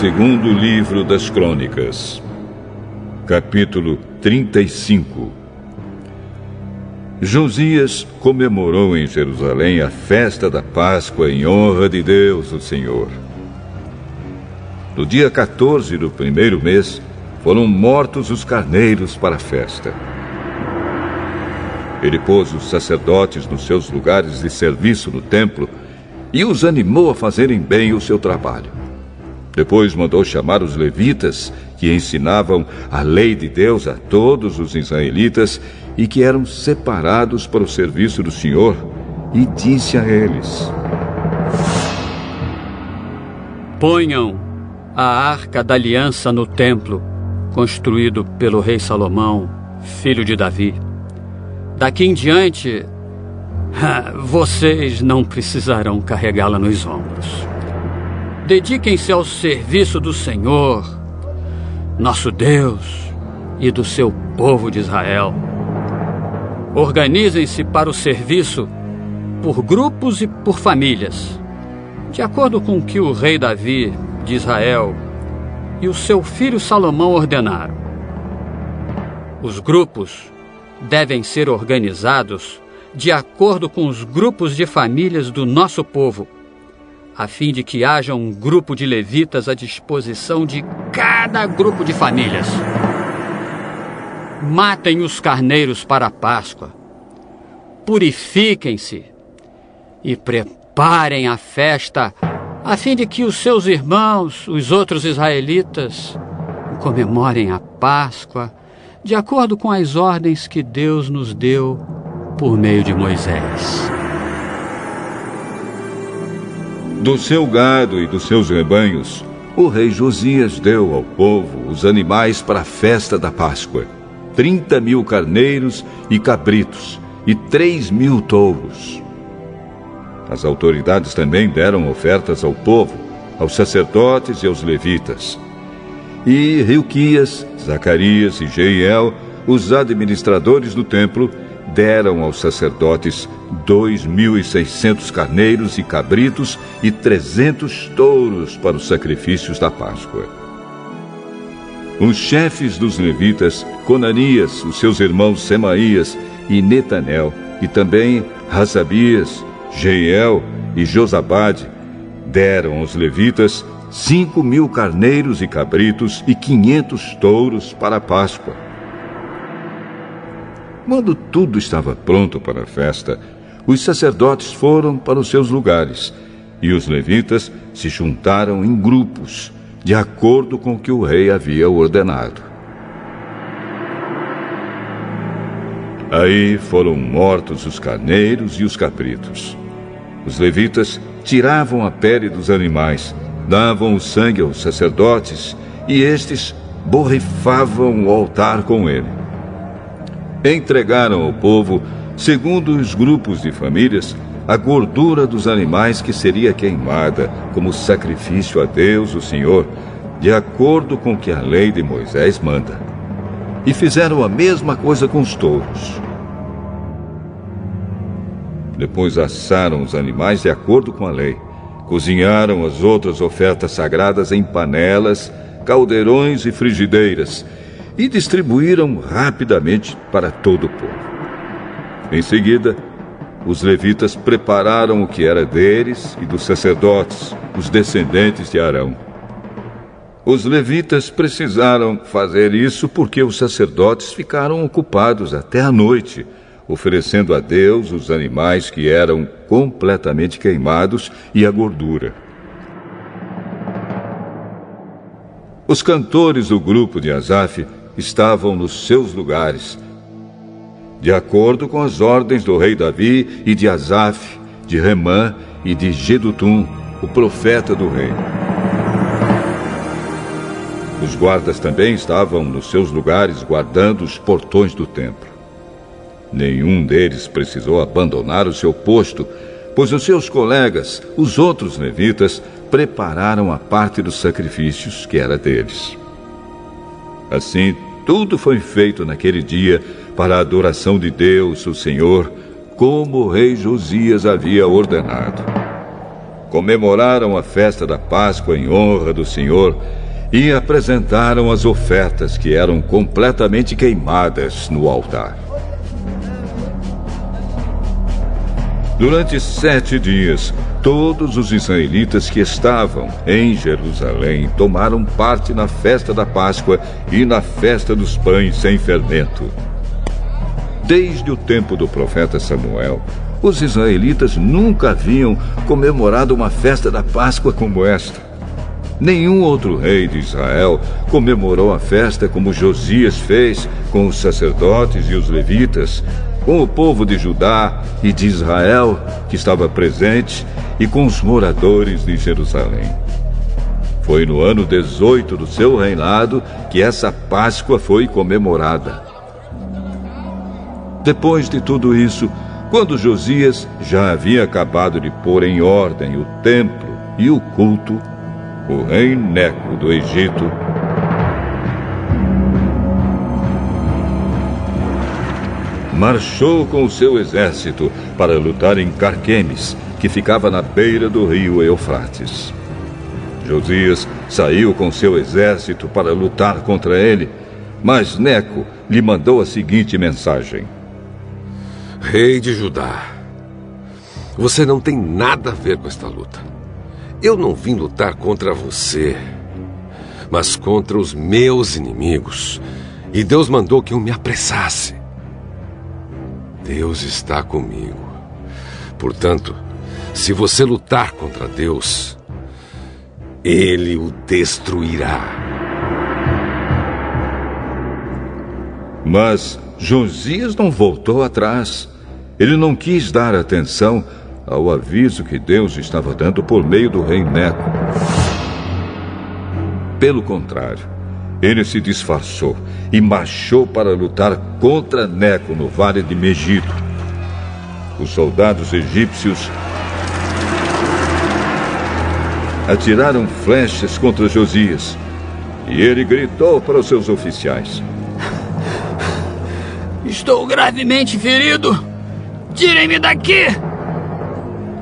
Segundo livro das Crônicas, capítulo 35. Josias comemorou em Jerusalém a festa da Páscoa em honra de Deus, o Senhor. No dia 14 do primeiro mês, foram mortos os carneiros para a festa. Ele pôs os sacerdotes nos seus lugares de serviço no templo e os animou a fazerem bem o seu trabalho. Depois mandou chamar os levitas, que ensinavam a lei de Deus a todos os israelitas e que eram separados para o serviço do Senhor, e disse a eles: Ponham a arca da aliança no templo, construído pelo rei Salomão, filho de Davi. Daqui em diante, vocês não precisarão carregá-la nos ombros. Dediquem-se ao serviço do Senhor, nosso Deus, e do seu povo de Israel. Organizem-se para o serviço por grupos e por famílias, de acordo com o que o rei Davi de Israel e o seu filho Salomão ordenaram. Os grupos devem ser organizados de acordo com os grupos de famílias do nosso povo a fim de que haja um grupo de levitas à disposição de cada grupo de famílias. Matem os carneiros para a Páscoa, purifiquem-se e preparem a festa, a fim de que os seus irmãos, os outros israelitas, comemorem a Páscoa de acordo com as ordens que Deus nos deu por meio de Moisés. Do seu gado e dos seus rebanhos, o rei Josias deu ao povo os animais para a festa da Páscoa: trinta mil carneiros e cabritos, e três mil touros. As autoridades também deram ofertas ao povo, aos sacerdotes e aos levitas. E Rilquias, Zacarias e Jeiel, os administradores do templo, deram aos sacerdotes dois mil e seiscentos carneiros e cabritos e trezentos touros para os sacrifícios da Páscoa. Os chefes dos levitas, Conanias, os seus irmãos Semaías e Netanel, e também Razabias, Jeiel e Josabade, deram aos levitas cinco mil carneiros e cabritos e quinhentos touros para a Páscoa. Quando tudo estava pronto para a festa, os sacerdotes foram para os seus lugares e os levitas se juntaram em grupos, de acordo com o que o rei havia ordenado. Aí foram mortos os carneiros e os cabritos. Os levitas tiravam a pele dos animais, davam o sangue aos sacerdotes e estes borrifavam o altar com ele entregaram ao povo, segundo os grupos de famílias, a gordura dos animais que seria queimada como sacrifício a Deus, o Senhor, de acordo com o que a lei de Moisés manda. E fizeram a mesma coisa com os touros. Depois assaram os animais de acordo com a lei. Cozinharam as outras ofertas sagradas em panelas, caldeirões e frigideiras e distribuíram rapidamente para todo o povo. Em seguida, os levitas prepararam o que era deles e dos sacerdotes, os descendentes de Arão. Os levitas precisaram fazer isso porque os sacerdotes ficaram ocupados até a noite, oferecendo a Deus os animais que eram completamente queimados e a gordura. Os cantores do grupo de Asaf estavam nos seus lugares, de acordo com as ordens do rei Davi e de Asaf, de Remã e de Gedutum, o profeta do rei. Os guardas também estavam nos seus lugares guardando os portões do templo. Nenhum deles precisou abandonar o seu posto, pois os seus colegas, os outros levitas, prepararam a parte dos sacrifícios que era deles. Assim, tudo foi feito naquele dia para a adoração de Deus, o Senhor, como o rei Josias havia ordenado. comemoraram a festa da Páscoa em honra do Senhor e apresentaram as ofertas que eram completamente queimadas no altar. Durante sete dias, todos os israelitas que estavam em Jerusalém tomaram parte na festa da Páscoa e na festa dos pães sem fermento. Desde o tempo do profeta Samuel, os israelitas nunca haviam comemorado uma festa da Páscoa como esta. Nenhum outro rei de Israel comemorou a festa como Josias fez com os sacerdotes e os levitas, com o povo de Judá e de Israel que estava presente e com os moradores de Jerusalém. Foi no ano 18 do seu reinado que essa Páscoa foi comemorada. Depois de tudo isso, quando Josias já havia acabado de pôr em ordem o templo e o culto, o rei Neco do Egito marchou com o seu exército para lutar em Carquemes, que ficava na beira do rio Eufrates. Josias saiu com seu exército para lutar contra ele, mas Neco lhe mandou a seguinte mensagem: Rei de Judá, você não tem nada a ver com esta luta. Eu não vim lutar contra você, mas contra os meus inimigos. E Deus mandou que eu me apressasse. Deus está comigo. Portanto, se você lutar contra Deus, ele o destruirá. Mas Josias não voltou atrás. Ele não quis dar atenção ao aviso que Deus estava dando por meio do rei Neco. Pelo contrário, ele se disfarçou e marchou para lutar contra Neco no vale de Megido. Os soldados egípcios atiraram flechas contra Josias e ele gritou para os seus oficiais: Estou gravemente ferido! Tirem-me daqui!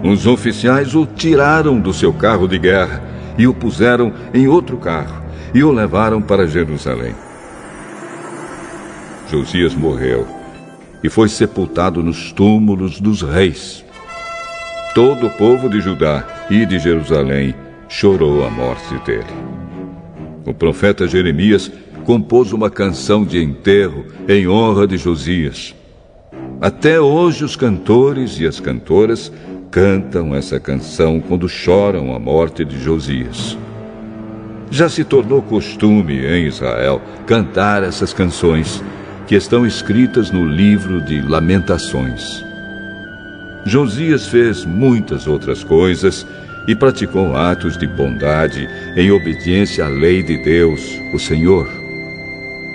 Os oficiais o tiraram do seu carro de guerra e o puseram em outro carro e o levaram para Jerusalém. Josias morreu e foi sepultado nos túmulos dos reis. Todo o povo de Judá e de Jerusalém chorou a morte dele. O profeta Jeremias compôs uma canção de enterro em honra de Josias. Até hoje, os cantores e as cantoras cantam essa canção quando choram a morte de Josias. Já se tornou costume em Israel cantar essas canções, que estão escritas no livro de Lamentações. Josias fez muitas outras coisas e praticou atos de bondade em obediência à lei de Deus, o Senhor.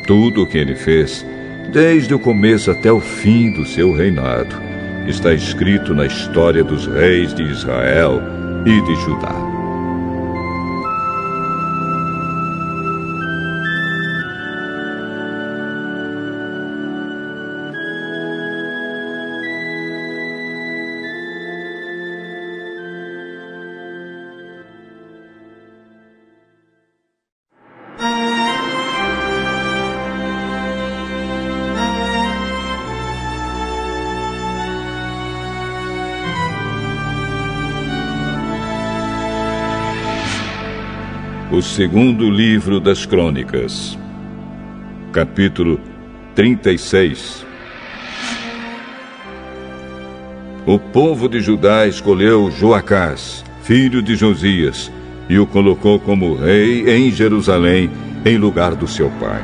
Tudo o que ele fez, desde o começo até o fim do seu reinado, está escrito na história dos reis de Israel e de Judá. O segundo livro das Crônicas, capítulo 36. O povo de Judá escolheu Joacás, filho de Josias, e o colocou como rei em Jerusalém, em lugar do seu pai.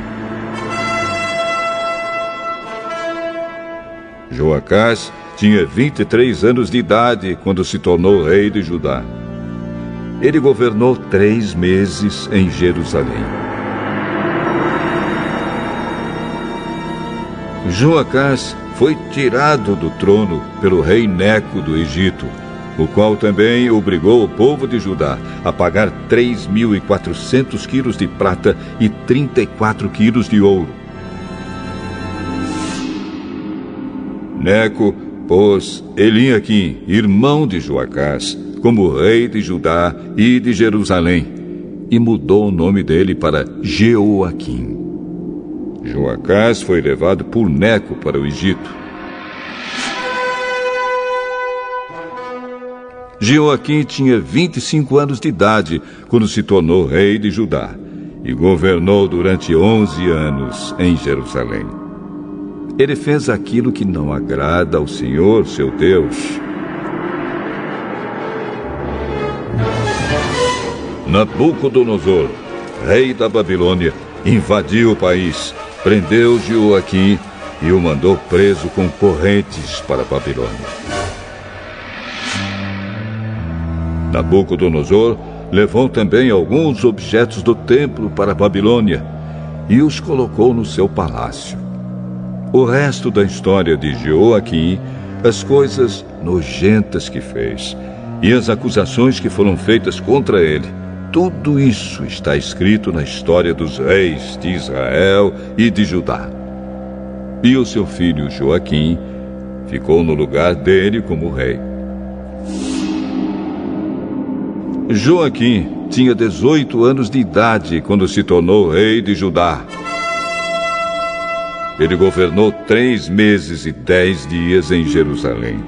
Joacás tinha 23 anos de idade quando se tornou rei de Judá. Ele governou três meses em Jerusalém. Joacás foi tirado do trono pelo rei Neco do Egito, o qual também obrigou o povo de Judá a pagar 3.400 quilos de prata e 34 quilos de ouro. Neco pôs Eliaquim, irmão de Joacás, como rei de Judá e de Jerusalém, e mudou o nome dele para Jeoaquim. Joacás foi levado por Neco para o Egito. Jeoaquim tinha 25 anos de idade quando se tornou rei de Judá e governou durante 11 anos em Jerusalém. Ele fez aquilo que não agrada ao Senhor, seu Deus. Nabucodonosor, rei da Babilônia, invadiu o país, prendeu Joaquim e o mandou preso com correntes para a Babilônia. Nabucodonosor levou também alguns objetos do templo para a Babilônia e os colocou no seu palácio. O resto da história de Joaquim, as coisas nojentas que fez e as acusações que foram feitas contra ele, tudo isso está escrito na história dos reis de Israel e de Judá. E o seu filho Joaquim ficou no lugar dele como rei. Joaquim tinha 18 anos de idade quando se tornou rei de Judá. Ele governou três meses e dez dias em Jerusalém.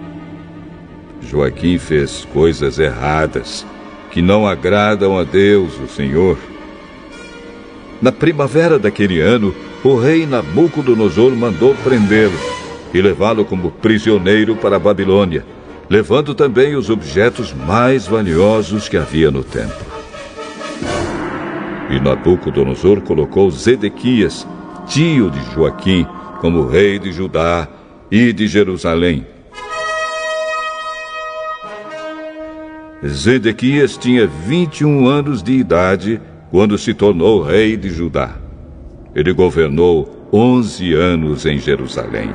Joaquim fez coisas erradas que não agradam a Deus, o Senhor. Na primavera daquele ano, o rei Nabucodonosor mandou prendê-lo e levá-lo como prisioneiro para a Babilônia levando também os objetos mais valiosos que havia no templo. E Nabucodonosor colocou Zedequias, tio de Joaquim, como rei de Judá e de Jerusalém. Zedequias tinha 21 anos de idade quando se tornou rei de Judá. Ele governou 11 anos em Jerusalém.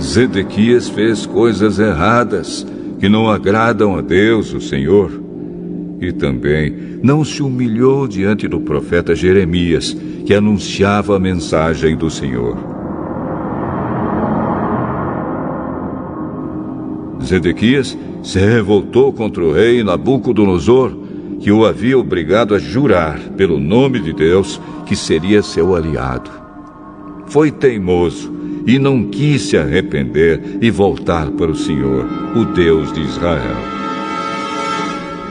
Zedequias fez coisas erradas que não agradam a Deus, o Senhor. E também não se humilhou diante do profeta Jeremias, que anunciava a mensagem do Senhor. Zedequias se revoltou contra o rei Nabucodonosor, que o havia obrigado a jurar, pelo nome de Deus, que seria seu aliado. Foi teimoso e não quis se arrepender e voltar para o Senhor, o Deus de Israel.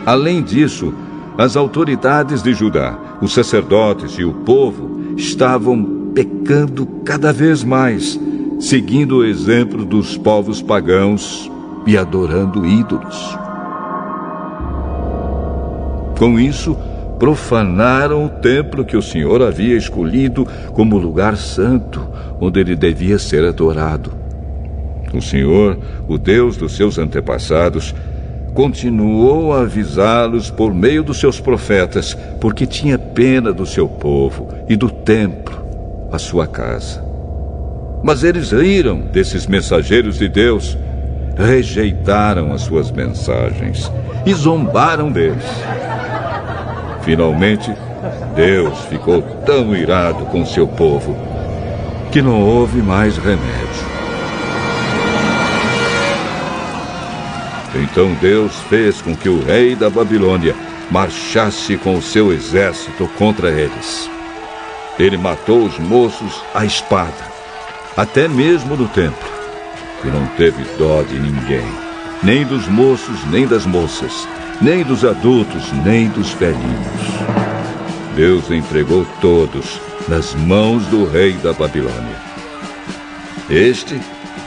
Além disso, as autoridades de Judá, os sacerdotes e o povo estavam pecando cada vez mais, seguindo o exemplo dos povos pagãos e adorando ídolos. Com isso, profanaram o templo que o Senhor havia escolhido como lugar santo, onde ele devia ser adorado. O Senhor, o Deus dos seus antepassados, continuou a avisá-los por meio dos seus profetas, porque tinha pena do seu povo e do templo, a sua casa. Mas eles riram desses mensageiros de Deus, rejeitaram as suas mensagens e zombaram deles. Finalmente, Deus ficou tão irado com seu povo que não houve mais remédio. Então Deus fez com que o rei da Babilônia marchasse com o seu exército contra eles. Ele matou os moços à espada, até mesmo no templo, e não teve dó de ninguém, nem dos moços, nem das moças, nem dos adultos, nem dos velhinhos. Deus entregou todos nas mãos do rei da Babilônia. Este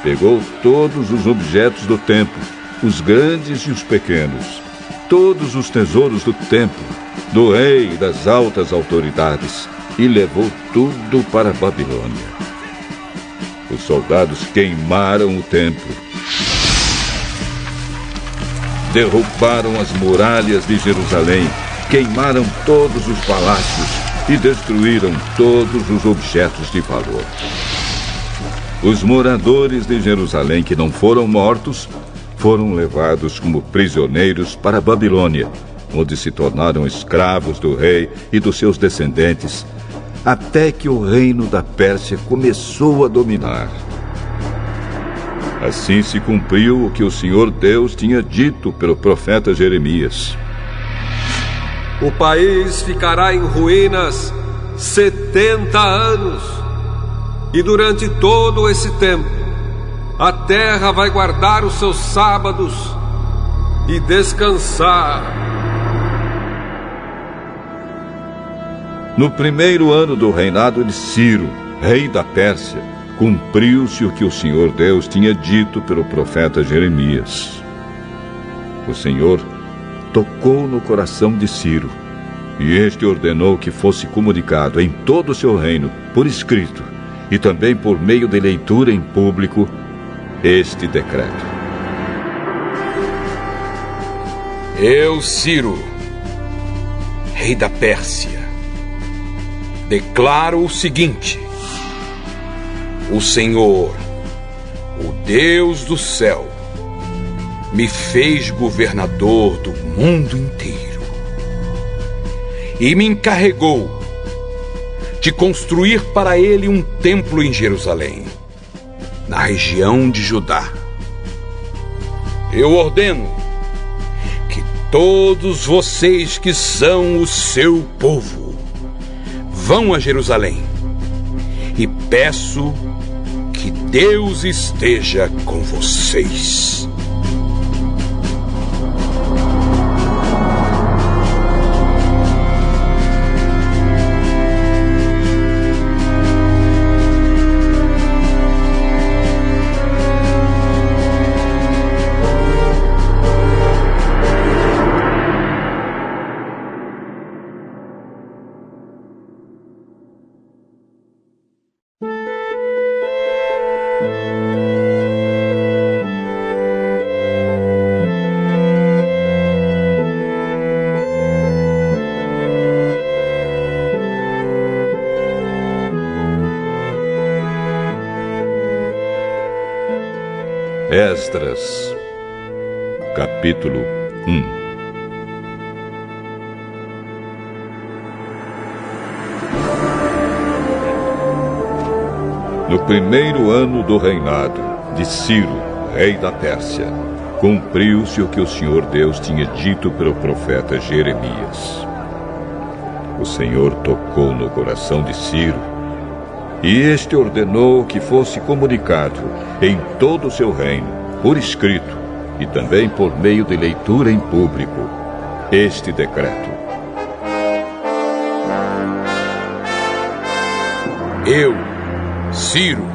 pegou todos os objetos do templo, os grandes e os pequenos, todos os tesouros do templo, do rei e das altas autoridades, e levou tudo para a Babilônia. Os soldados queimaram o templo derrubaram as muralhas de Jerusalém, queimaram todos os palácios e destruíram todos os objetos de valor. Os moradores de Jerusalém que não foram mortos foram levados como prisioneiros para a Babilônia, onde se tornaram escravos do rei e dos seus descendentes, até que o reino da Pérsia começou a dominar. Assim se cumpriu o que o Senhor Deus tinha dito pelo profeta Jeremias. O país ficará em ruínas setenta anos, e durante todo esse tempo, a terra vai guardar os seus sábados e descansar. No primeiro ano do reinado de Ciro, rei da Pérsia, cumpriu-se o que o Senhor Deus tinha dito pelo profeta Jeremias. O Senhor tocou no coração de Ciro, e este ordenou que fosse comunicado em todo o seu reino, por escrito, e também por meio de leitura em público, este decreto. Eu, Ciro, rei da Pérsia, declaro o seguinte: O Senhor, o Deus do céu, me fez governador do mundo inteiro e me encarregou de construir para ele um templo em Jerusalém, na região de Judá. Eu ordeno que todos vocês que são o seu povo vão a Jerusalém e peço que Deus esteja com vocês. Capítulo 1 No primeiro ano do reinado de Ciro, rei da Pérsia, cumpriu-se o que o Senhor Deus tinha dito pelo profeta Jeremias. O Senhor tocou no coração de Ciro e este ordenou que fosse comunicado em todo o seu reino, por escrito e também por meio de leitura em público, este decreto. Eu, Ciro,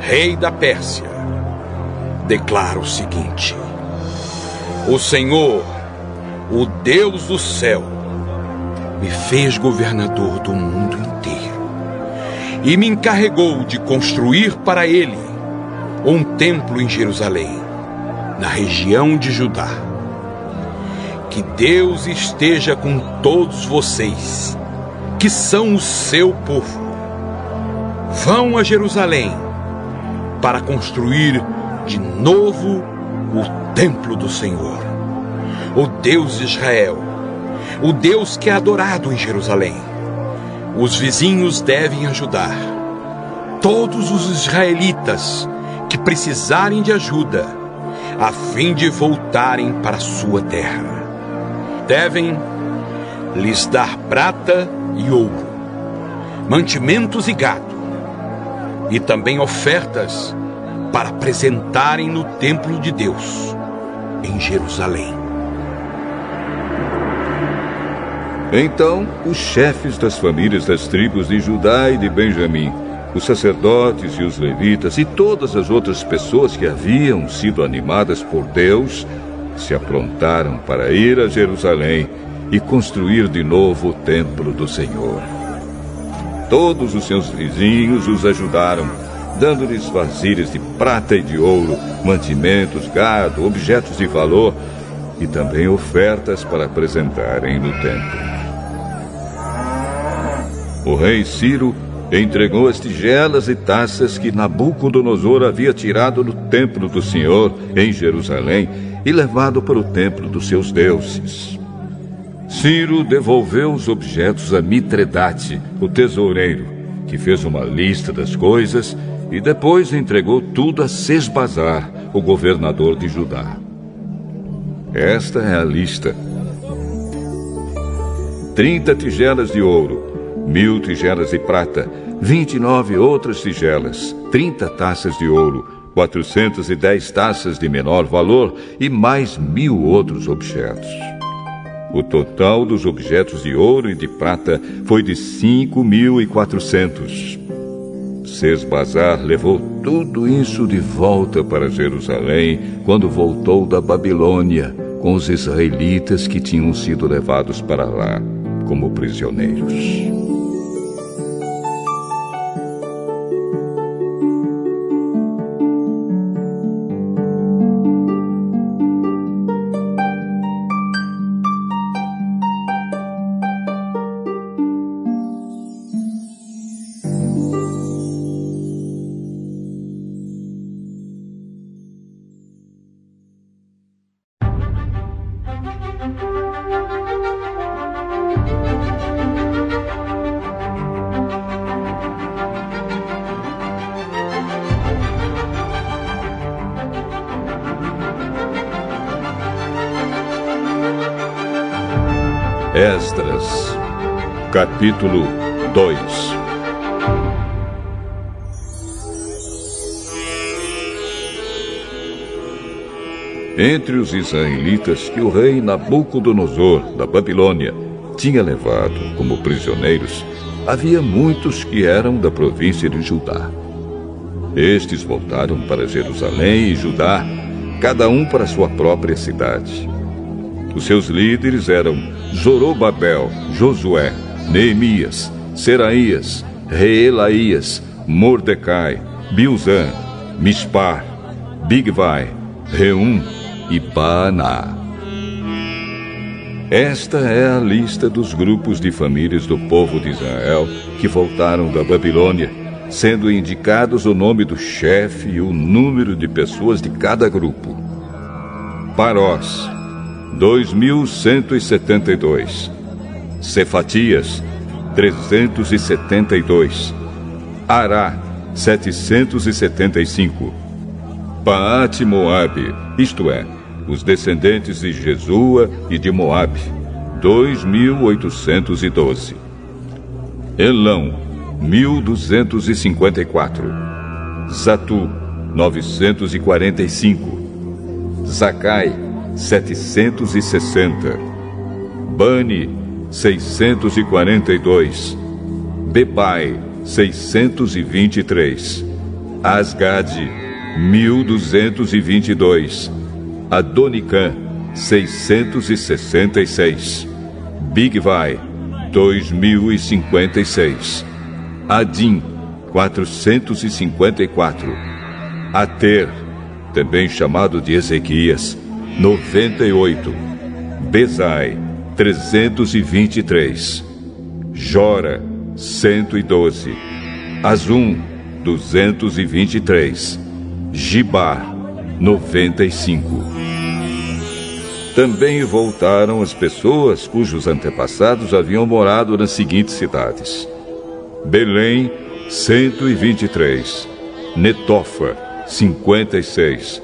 rei da Pérsia, declaro o seguinte: O Senhor, o Deus do céu, me fez governador do mundo inteiro e me encarregou de construir para ele um templo em Jerusalém, na região de Judá. Que Deus esteja com todos vocês, que são o seu povo. Vão a Jerusalém para construir de novo o templo do Senhor, o Deus de Israel, o Deus que é adorado em Jerusalém os vizinhos devem ajudar. Todos os israelitas que precisarem de ajuda, a fim de voltarem para sua terra. Devem lhes dar prata e ouro, mantimentos e gado, e também ofertas para apresentarem no templo de Deus, em Jerusalém. Então, os chefes das famílias das tribos de Judá e de Benjamim, os sacerdotes e os levitas e todas as outras pessoas que haviam sido animadas por Deus, se aprontaram para ir a Jerusalém e construir de novo o templo do Senhor. Todos os seus vizinhos os ajudaram, dando-lhes vasilhas de prata e de ouro, mantimentos, gado, objetos de valor e também ofertas para apresentarem no templo. O rei Ciro entregou as tigelas e taças que Nabucodonosor havia tirado do templo do Senhor em Jerusalém e levado para o templo dos seus deuses. Ciro devolveu os objetos a Mitredate, o tesoureiro, que fez uma lista das coisas e depois entregou tudo a Sesbazar, o governador de Judá. Esta é a lista: 30 tigelas de ouro, mil tigelas de prata, 29 outras tigelas, 30 taças de ouro, 410 taças de menor valor e mais mil outros objetos. O total dos objetos de ouro e de prata foi de 5.400. Sesbazar levou tudo isso de volta para Jerusalém quando voltou da Babilônia com os israelitas que tinham sido levados para lá como prisioneiros. Capítulo 2 Entre os israelitas que o rei Nabucodonosor, da Babilônia, tinha levado como prisioneiros, havia muitos que eram da província de Judá. Estes voltaram para Jerusalém e Judá, cada um para sua própria cidade. Os seus líderes eram Zorobabel, Josué, Neemias, Seraías, Reelaías, Mordecai, Bilzan, Mispar, Bigvai, Reum e Baaná. Esta é a lista dos grupos de famílias do povo de Israel que voltaram da Babilônia, sendo indicados o nome do chefe e o número de pessoas de cada grupo. Parós, 2172. Cefatias, 372. Ará, 775. Paate Moabe, isto é, os descendentes de Jesua e de Moabe, 2812. Elão, 1254. Zatu, 945. Zacai, 760. Bani, 642. Bebai, 623. Asgade, 1222. Adonicã, 666. Bigvai, 2056. Adim, 454. Ater, também chamado de Ezequias, 98. Bezai, 323. Jora, 112. Azum, 223. Gibar, 95. Também voltaram as pessoas cujos antepassados haviam morado nas seguintes cidades: Belém, 123. Netofa, 56.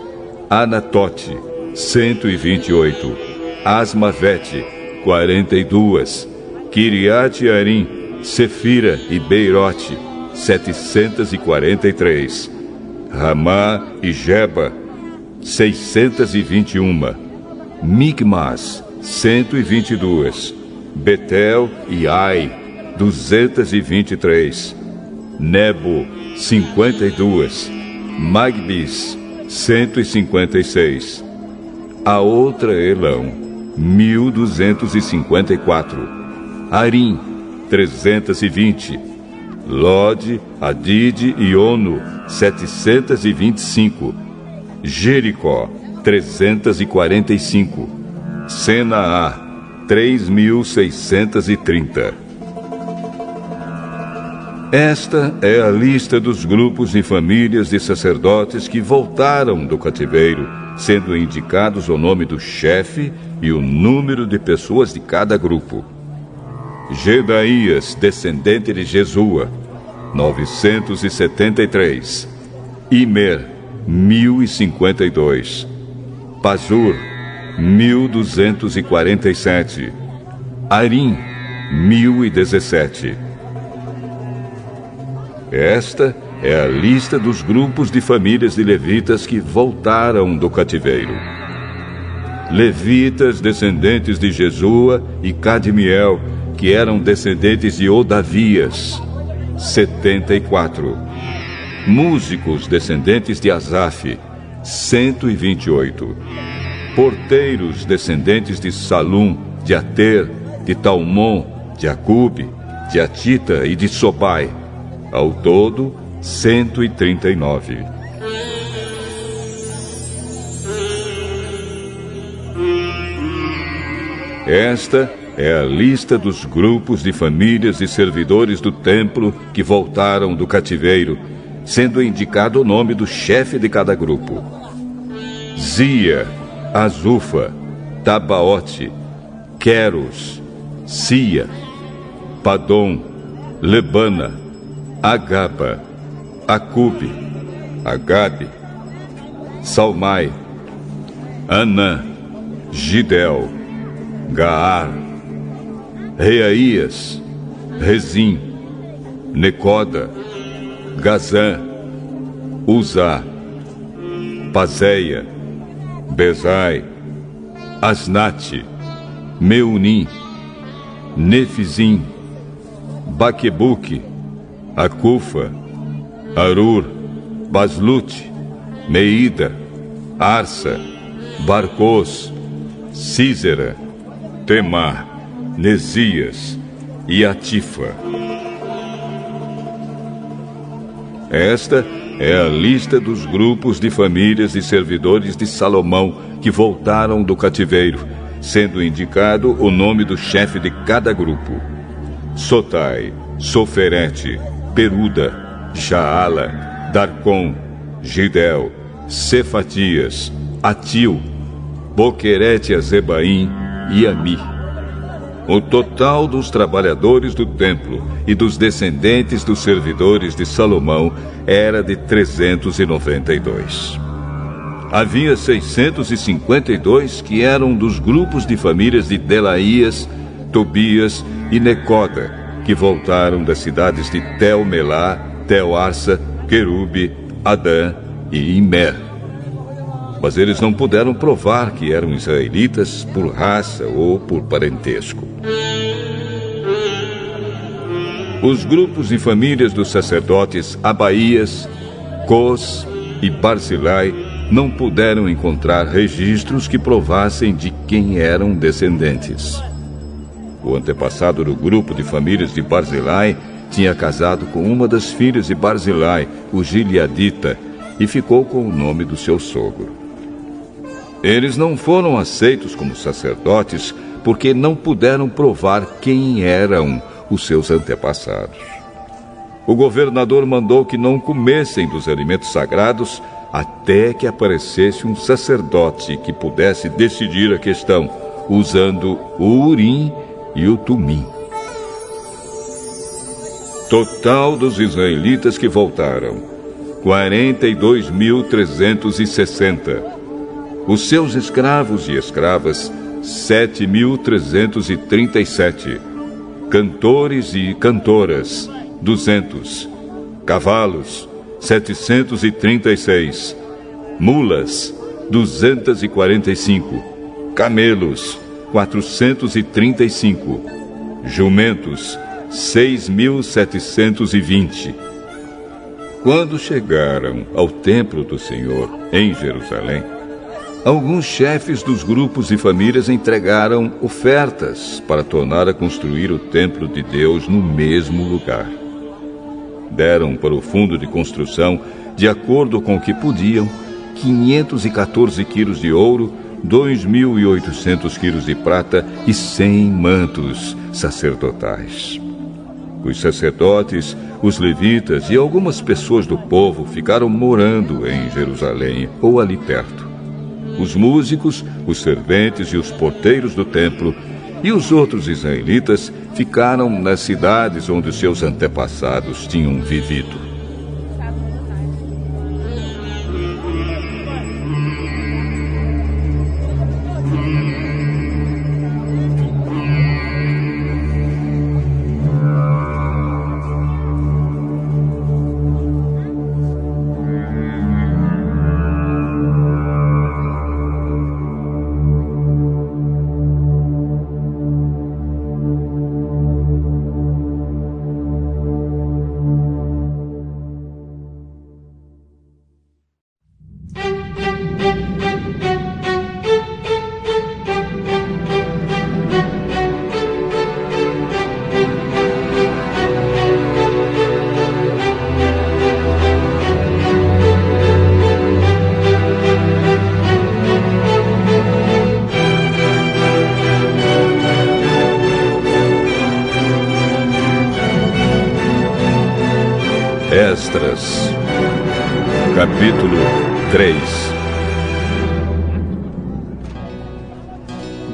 Anatote, 128. Asmavete, 42. Kiriat Arim, Sefira e Beirote, 743. Ramá e Jeba, 621. Migmas, 122. Betel e Ai, 223. Nebo, 52. Magbis, 156 a outra Elão, 1254, Arim, 320, Lode, Adide e Ono, 725, Jericó, 345, Senaá, 3630. Esta é a lista dos grupos e famílias de sacerdotes que voltaram do cativeiro sendo indicados o nome do chefe e o número de pessoas de cada grupo. Gedaías, descendente de Jesua, 973. Imer, 1052. Pazur, 1247. Arim, 1017. Esta é a lista dos grupos de famílias de levitas que voltaram do cativeiro. Levitas, descendentes de Jesua e Cadmiel, que eram descendentes de Odavias, 74. Músicos, descendentes de Asaf, 128. Porteiros, descendentes de Salum, de Ater, de Talmon, de Acube, de Atita e de Sobai. Ao todo, 139. Esta é a lista dos grupos de famílias e servidores do templo que voltaram do cativeiro, sendo indicado o nome do chefe de cada grupo: Zia, Azufa, Tabaote, Queros, Sia, Padom, Lebana, Agaba, Acube, Agabe, Salmai, Anã, Gidel, Gaar, Reaías, Rezim, Necoda, Gazã, Uzá, Pazéia, Bezai, Asnate, Meunim, Nefizim, Baquebuque, Acufa, Arur, Baslute, Meida, Arsa, Barcos, Císera, Temar, Nesias e Atifa. Esta é a lista dos grupos de famílias e servidores de Salomão que voltaram do cativeiro, sendo indicado o nome do chefe de cada grupo: Sotai, Soferete, Peruda, Jaala, Darcon, Gidel, Cefatias, Atil, Boquerete Azebaim e Ami. O total dos trabalhadores do templo e dos descendentes dos servidores de Salomão era de 392. Havia 652 que eram dos grupos de famílias de Delaías, Tobias e Necoda, que voltaram das cidades de Tel-Melá, Tel-Arsa, Querube, Adã e Imer mas eles não puderam provar que eram israelitas por raça ou por parentesco. Os grupos e famílias dos sacerdotes Abaías, Cos e Barzilai não puderam encontrar registros que provassem de quem eram descendentes. O antepassado do grupo de famílias de Barzilai tinha casado com uma das filhas de Barzilai, o Gileadita, e ficou com o nome do seu sogro. Eles não foram aceitos como sacerdotes porque não puderam provar quem eram os seus antepassados. O governador mandou que não comessem dos alimentos sagrados até que aparecesse um sacerdote que pudesse decidir a questão, usando o Urim e o Tumim. Total dos israelitas que voltaram: 42.360 os seus escravos e escravas, 7.337. Cantores e cantoras, 200. Cavalos, 736. Mulas, 245. Camelos, 435. Jumentos, 6.720. Quando chegaram ao templo do Senhor em Jerusalém, Alguns chefes dos grupos e famílias entregaram ofertas para tornar a construir o templo de Deus no mesmo lugar. Deram para o fundo de construção, de acordo com o que podiam, 514 quilos de ouro, 2.800 quilos de prata e 100 mantos sacerdotais. Os sacerdotes, os levitas e algumas pessoas do povo ficaram morando em Jerusalém ou ali perto os músicos, os serventes e os porteiros do templo, e os outros israelitas ficaram nas cidades onde seus antepassados tinham vivido.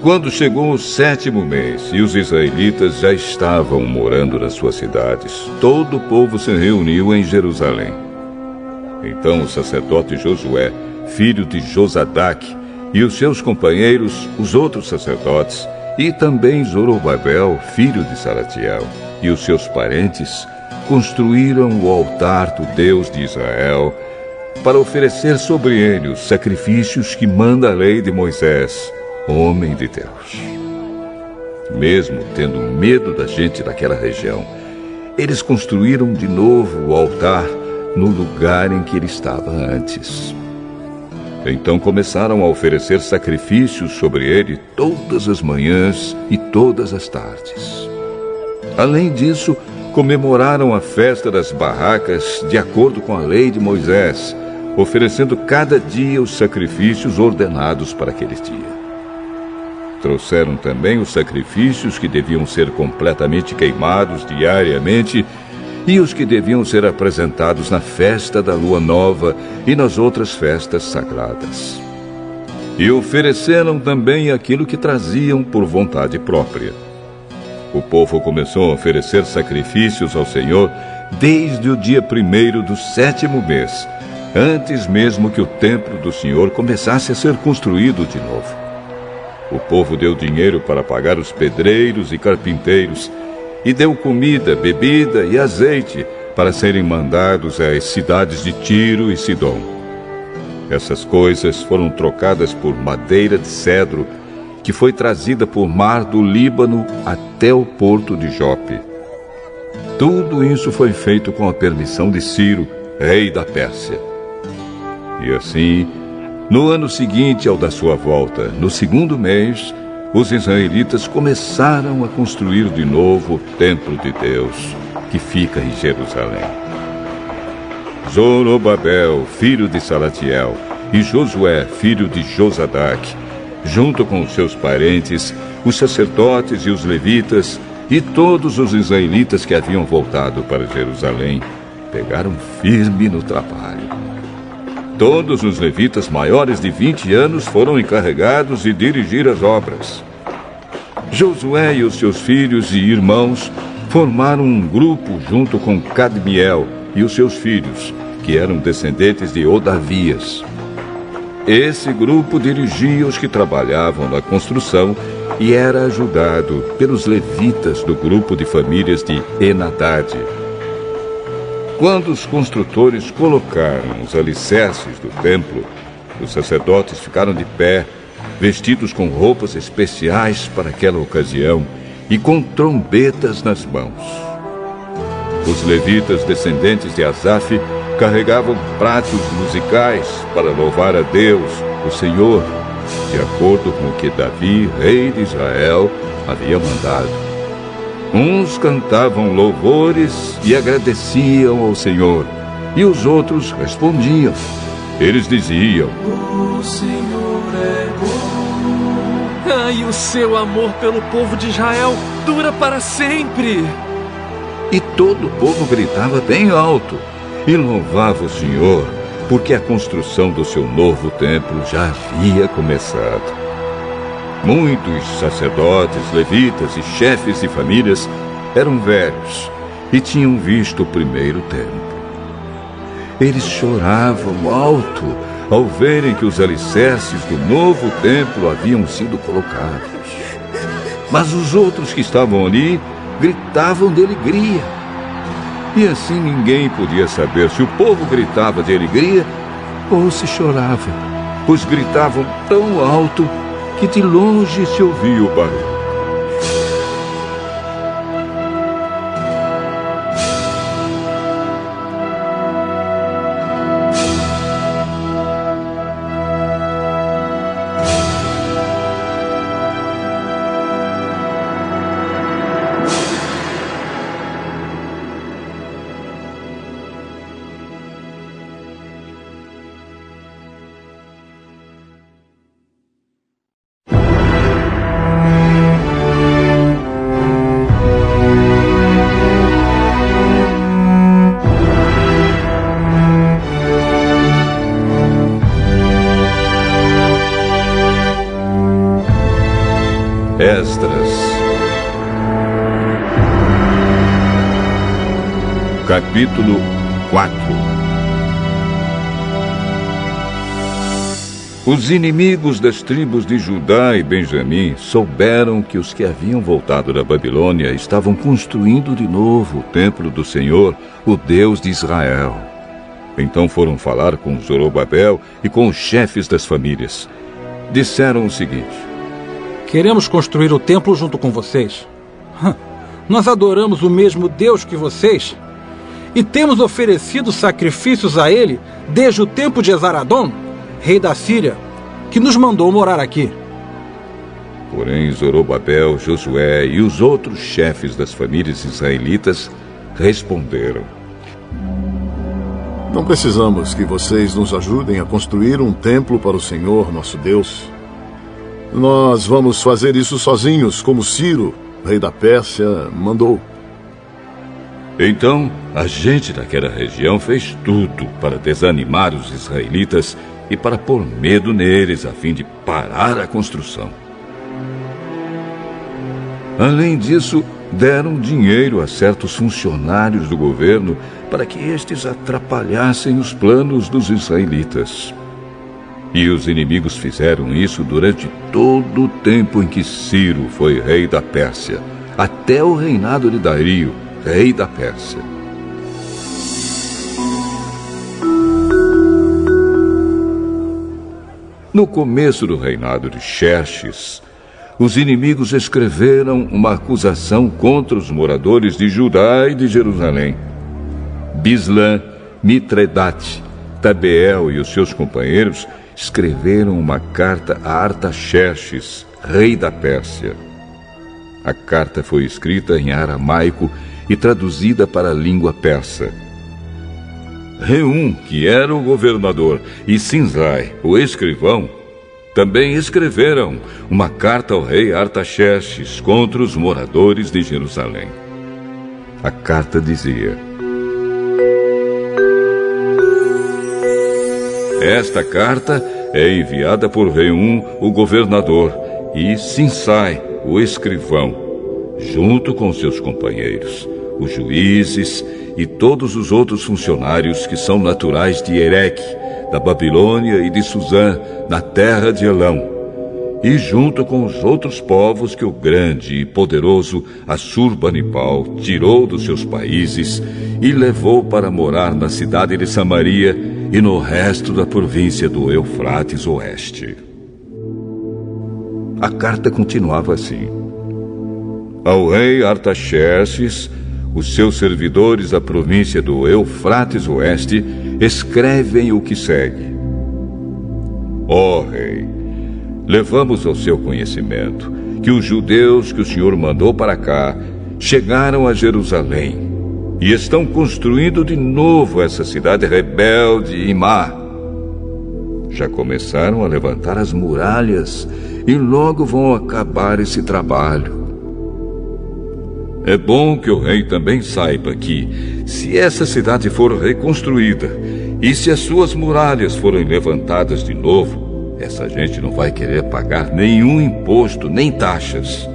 Quando chegou o sétimo mês e os israelitas já estavam morando nas suas cidades, todo o povo se reuniu em Jerusalém. Então o sacerdote Josué, filho de Josadaque, e os seus companheiros, os outros sacerdotes, e também Zorobabel, filho de Salatiel, e os seus parentes, construíram o altar do Deus de Israel para oferecer sobre ele os sacrifícios que manda a lei de Moisés, homem de Deus. Mesmo tendo medo da gente daquela região, eles construíram de novo o altar no lugar em que ele estava antes. Então começaram a oferecer sacrifícios sobre ele todas as manhãs e todas as tardes. Além disso, comemoraram a festa das barracas de acordo com a lei de Moisés, oferecendo cada dia os sacrifícios ordenados para aquele dia. Trouxeram também os sacrifícios que deviam ser completamente queimados diariamente e os que deviam ser apresentados na festa da lua nova e nas outras festas sagradas. E ofereceram também aquilo que traziam por vontade própria o povo começou a oferecer sacrifícios ao Senhor desde o dia primeiro do sétimo mês, antes mesmo que o templo do Senhor começasse a ser construído de novo. O povo deu dinheiro para pagar os pedreiros e carpinteiros, e deu comida, bebida e azeite para serem mandados às cidades de Tiro e Sidom. Essas coisas foram trocadas por madeira de cedro que foi trazida por mar do Líbano até o porto de Jope. Tudo isso foi feito com a permissão de Ciro, rei da Pérsia. E assim, no ano seguinte ao da sua volta, no segundo mês, os israelitas começaram a construir de novo o templo de Deus, que fica em Jerusalém. Zorobabel, filho de Salatiel, e Josué, filho de Josadaque, junto com seus parentes, os sacerdotes e os levitas, e todos os israelitas que haviam voltado para Jerusalém, pegaram firme no trabalho. Todos os levitas maiores de 20 anos foram encarregados de dirigir as obras. Josué e os seus filhos e irmãos formaram um grupo junto com Cadmiel e os seus filhos, que eram descendentes de Odavias. Esse grupo dirigia os que trabalhavam na construção e era ajudado pelos levitas do grupo de famílias de Enadad. Quando os construtores colocaram os alicerces do templo, os sacerdotes ficaram de pé, vestidos com roupas especiais para aquela ocasião e com trombetas nas mãos. Os levitas descendentes de Asaf carregavam pratos musicais para louvar a Deus, o Senhor, de acordo com o que Davi, rei de Israel, havia mandado. Uns cantavam louvores e agradeciam ao Senhor, e os outros respondiam. Eles diziam: O Senhor é bom. Ai, o seu amor pelo povo de Israel dura para sempre. E todo o povo gritava bem alto e louvava o Senhor, porque a construção do seu novo templo já havia começado. Muitos sacerdotes, levitas e chefes de famílias eram velhos e tinham visto o primeiro templo. Eles choravam alto ao verem que os alicerces do novo templo haviam sido colocados. Mas os outros que estavam ali gritavam de alegria e assim ninguém podia saber se o povo gritava de alegria ou se chorava, pois gritavam tão alto que de longe se ouvia o barulho. Capítulo 4 Os inimigos das tribos de Judá e Benjamim souberam que os que haviam voltado da Babilônia estavam construindo de novo o templo do Senhor, o Deus de Israel. Então foram falar com Zorobabel e com os chefes das famílias. Disseram o seguinte: Queremos construir o templo junto com vocês. Nós adoramos o mesmo Deus que vocês e temos oferecido sacrifícios a ele desde o tempo de Esaradom, rei da Síria, que nos mandou morar aqui. Porém, Zorobabel, Josué e os outros chefes das famílias israelitas responderam: Não precisamos que vocês nos ajudem a construir um templo para o Senhor nosso Deus. Nós vamos fazer isso sozinhos, como Ciro, rei da Pérsia, mandou. Então, a gente daquela região fez tudo para desanimar os israelitas e para pôr medo neles a fim de parar a construção. Além disso, deram dinheiro a certos funcionários do governo para que estes atrapalhassem os planos dos israelitas. E os inimigos fizeram isso durante todo o tempo em que Ciro foi rei da Pérsia, até o reinado de Dario, rei da Pérsia. No começo do reinado de Xerxes, os inimigos escreveram uma acusação contra os moradores de Judá e de Jerusalém. Bislã, Mitredate, Tabeel e os seus companheiros escreveram uma carta a Artaxerxes, rei da Pérsia. A carta foi escrita em aramaico e traduzida para a língua persa. Reum, que era o governador, e Sinzai, o escrivão, também escreveram uma carta ao rei Artaxerxes contra os moradores de Jerusalém. A carta dizia: Esta carta é enviada por Reum, o governador, e Sinsai, o escrivão, junto com seus companheiros, os juízes e todos os outros funcionários que são naturais de Ereque, da Babilônia e de Suzã, na terra de Elão, e junto com os outros povos que o grande e poderoso Assurbanipal tirou dos seus países e levou para morar na cidade de Samaria e no resto da província do Eufrates Oeste. A carta continuava assim: Ao rei Artaxerxes, os seus servidores da província do Eufrates Oeste escrevem o que segue. Ó oh, rei, levamos ao seu conhecimento que os judeus que o Senhor mandou para cá chegaram a Jerusalém e estão construindo de novo essa cidade rebelde e má. Já começaram a levantar as muralhas e logo vão acabar esse trabalho. É bom que o rei também saiba que, se essa cidade for reconstruída e se as suas muralhas forem levantadas de novo, essa gente não vai querer pagar nenhum imposto nem taxas.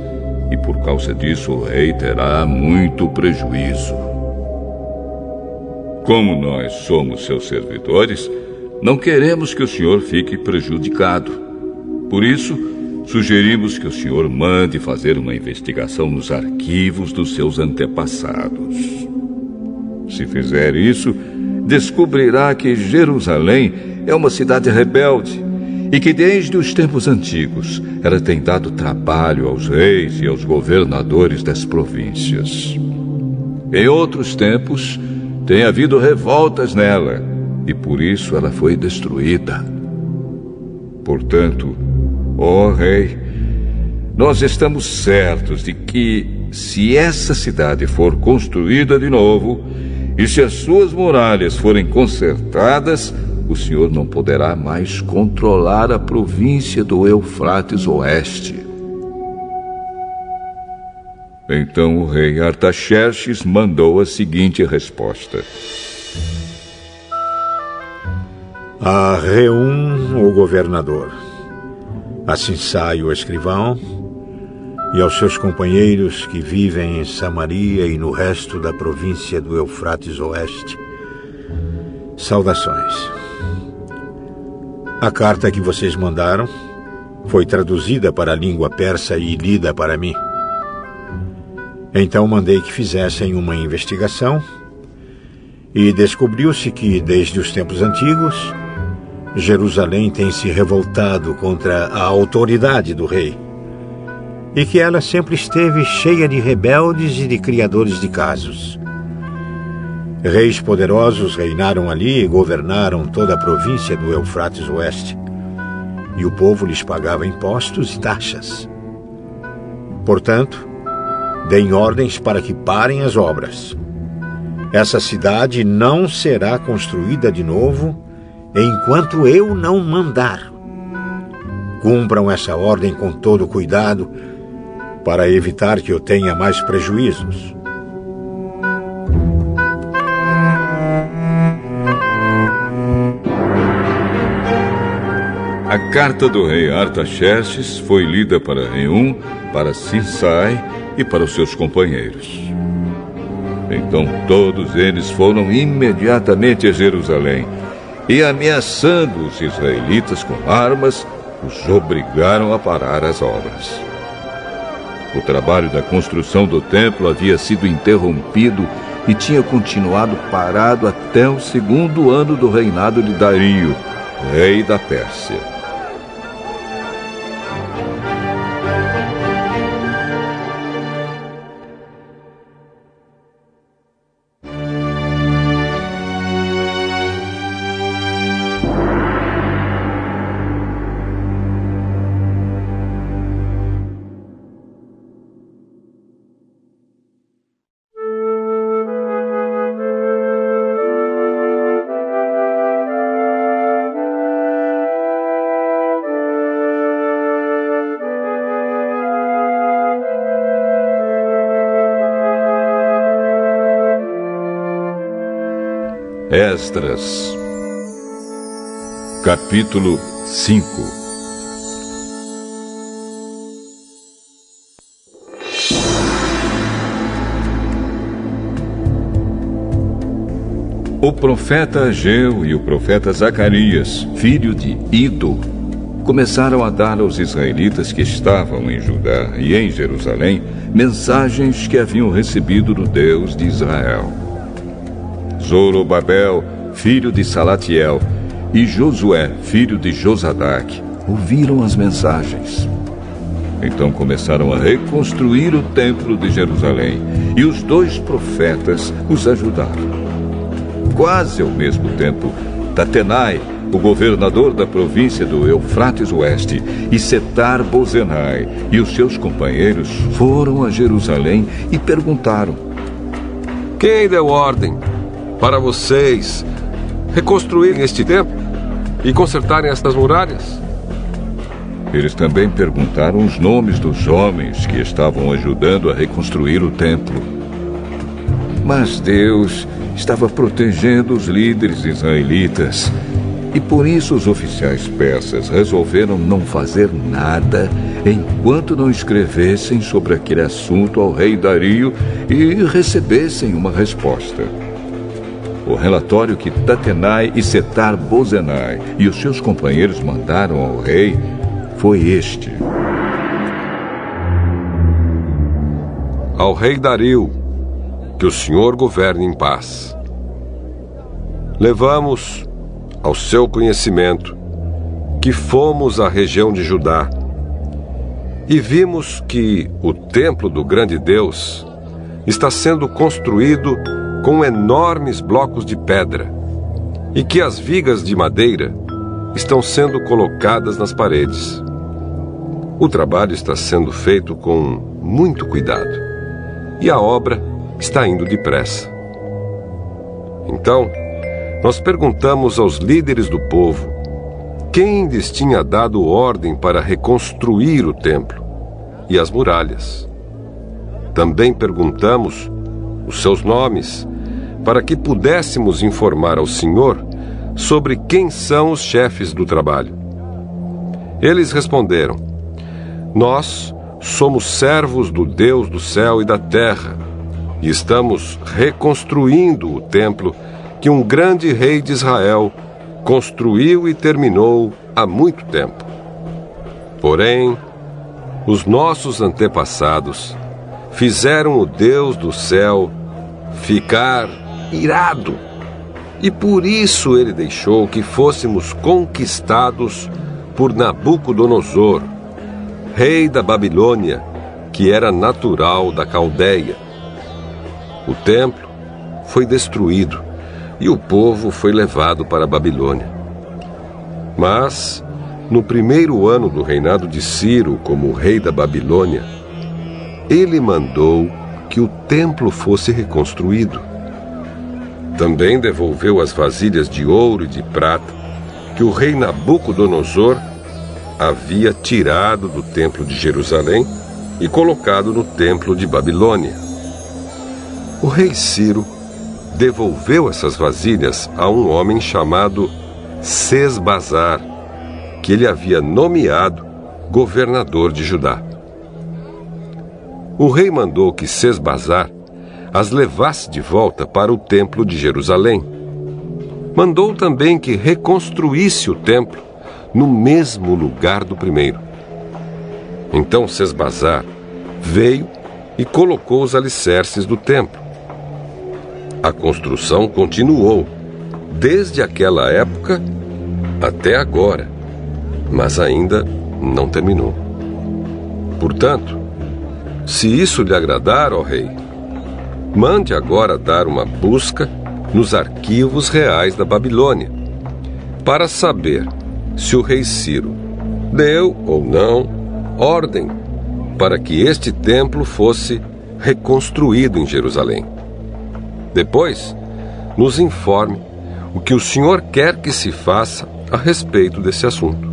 E por causa disso o rei terá muito prejuízo. Como nós somos seus servidores, não queremos que o senhor fique prejudicado. Por isso, sugerimos que o senhor mande fazer uma investigação nos arquivos dos seus antepassados. Se fizer isso, descobrirá que Jerusalém é uma cidade rebelde e que desde os tempos antigos ela tem dado trabalho aos reis e aos governadores das províncias. Em outros tempos, tem havido revoltas nela e por isso ela foi destruída. Portanto, Oh, Rei, nós estamos certos de que, se essa cidade for construída de novo e se as suas muralhas forem consertadas, o Senhor não poderá mais controlar a província do Eufrates Oeste. Então o rei Artaxerxes mandou a seguinte resposta: A Reum, o governador Assim sai o escrivão, e aos seus companheiros que vivem em Samaria e no resto da província do Eufrates Oeste. Saudações. A carta que vocês mandaram foi traduzida para a língua persa e lida para mim. Então mandei que fizessem uma investigação e descobriu-se que, desde os tempos antigos, Jerusalém tem se revoltado contra a autoridade do rei e que ela sempre esteve cheia de rebeldes e de criadores de casos. Reis poderosos reinaram ali e governaram toda a província do Eufrates Oeste, e o povo lhes pagava impostos e taxas. Portanto, deem ordens para que parem as obras. Essa cidade não será construída de novo enquanto eu não mandar. Cumpram essa ordem com todo cuidado para evitar que eu tenha mais prejuízos. A carta do rei Artaxerxes foi lida para Reum, para Sinsai e para os seus companheiros. Então todos eles foram imediatamente a Jerusalém e, ameaçando os israelitas com armas, os obrigaram a parar as obras. O trabalho da construção do templo havia sido interrompido e tinha continuado parado até o segundo ano do reinado de Dario, rei da Pérsia. Esdras, capítulo 5 O profeta Ageu e o profeta Zacarias, filho de Ido, começaram a dar aos israelitas que estavam em Judá e em Jerusalém mensagens que haviam recebido do Deus de Israel. Zorobabel, filho de Salatiel, e Josué, filho de Josadac, ouviram as mensagens. Então começaram a reconstruir o templo de Jerusalém, e os dois profetas os ajudaram. Quase ao mesmo tempo, Tatenai, o governador da província do Eufrates Oeste, e Setar Bozenai e os seus companheiros foram a Jerusalém e perguntaram: Quem deu ordem para vocês reconstruírem este templo e consertarem estas muralhas? Eles também perguntaram os nomes dos homens que estavam ajudando a reconstruir o templo. Mas Deus estava protegendo os líderes israelitas. E por isso os oficiais persas resolveram não fazer nada enquanto não escrevessem sobre aquele assunto ao rei Dario e recebessem uma resposta. O relatório que Tatenai e Setar Bozenai e os seus companheiros mandaram ao rei foi este. Ao rei Dario, que o senhor governe em paz. Levamos ao seu conhecimento que fomos à região de Judá e vimos que o templo do grande Deus está sendo construído com enormes blocos de pedra e que as vigas de madeira estão sendo colocadas nas paredes. O trabalho está sendo feito com muito cuidado e a obra está indo depressa. Então, nós perguntamos aos líderes do povo quem lhes tinha dado ordem para reconstruir o templo e as muralhas. Também perguntamos os seus nomes, para que pudéssemos informar ao Senhor sobre quem são os chefes do trabalho. Eles responderam: Nós somos servos do Deus do céu e da terra e estamos reconstruindo o templo que um grande rei de Israel construiu e terminou há muito tempo. Porém, os nossos antepassados fizeram o Deus do céu ficar irado. E por isso ele deixou que fôssemos conquistados por Nabucodonosor, rei da Babilônia, que era natural da Caldeia. O templo foi destruído e o povo foi levado para a Babilônia. Mas, no primeiro ano do reinado de Ciro como rei da Babilônia, ele mandou que o templo fosse reconstruído. Também devolveu as vasilhas de ouro e de prata que o rei Nabucodonosor havia tirado do templo de Jerusalém e colocado no templo de Babilônia. O rei Ciro devolveu essas vasilhas a um homem chamado Sesbazar, que ele havia nomeado governador de Judá. O rei mandou que Sesbazar as levasse de volta para o templo de Jerusalém. Mandou também que reconstruísse o templo no mesmo lugar do primeiro. Então Sesbazar veio e colocou os alicerces do templo. A construção continuou, desde aquela época até agora, mas ainda não terminou. Portanto, se isso lhe agradar, ó rei, mande agora dar uma busca nos arquivos reais da Babilônia, para saber se o rei Ciro deu ou não ordem para que este templo fosse reconstruído em Jerusalém. Depois, nos informe o que o senhor quer que se faça a respeito desse assunto.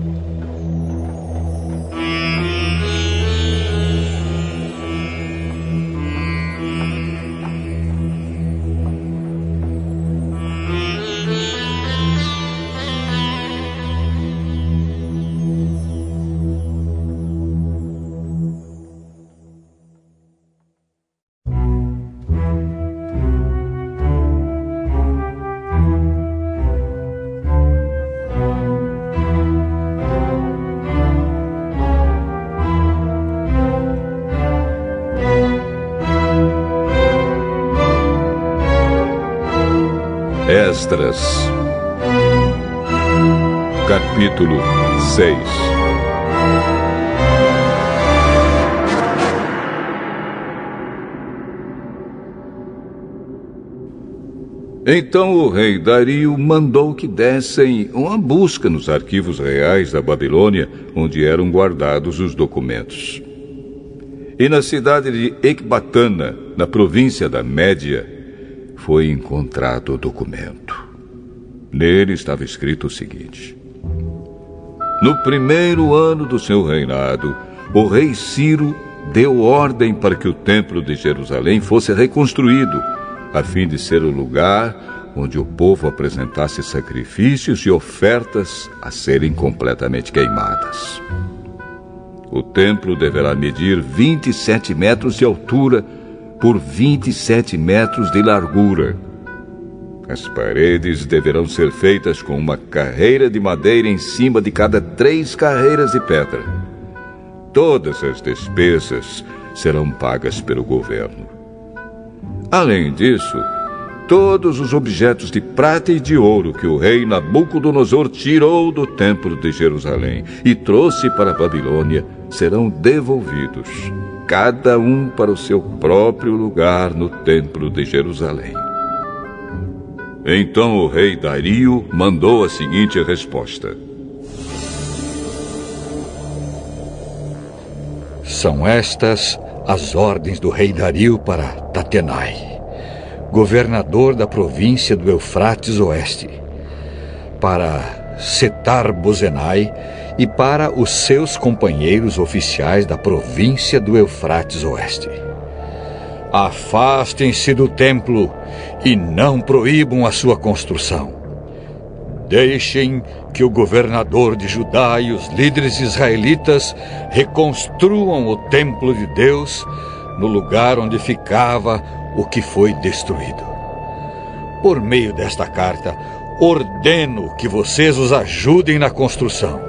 Então o rei Dario mandou que dessem uma busca nos arquivos reais da Babilônia, onde eram guardados os documentos. E na cidade de Ecbatana, na província da Média, foi encontrado o documento. Nele estava escrito o seguinte: No primeiro ano do seu reinado, o rei Ciro deu ordem para que o templo de Jerusalém fosse reconstruído, a fim de ser o lugar onde o povo apresentasse sacrifícios e ofertas a serem completamente queimadas. O templo deverá medir 27 metros de altura por 27 metros de largura. As paredes deverão ser feitas com uma carreira de madeira em cima de cada três carreiras de pedra. Todas as despesas serão pagas pelo governo. Além disso, todos os objetos de prata e de ouro que o rei Nabucodonosor tirou do templo de Jerusalém e trouxe para a Babilônia serão devolvidos cada um para o seu próprio lugar no Templo de Jerusalém. Então o rei Dario mandou a seguinte resposta: São estas as ordens do rei Dario para Tatenai, governador da província do Eufrates Oeste, para Setar Bozenai e para os seus companheiros oficiais da província do Eufrates Oeste. Afastem-se do templo e não proíbam a sua construção. Deixem que o governador de Judá e os líderes israelitas reconstruam o templo de Deus no lugar onde ficava o que foi destruído. Por meio desta carta, ordeno que vocês os ajudem na construção.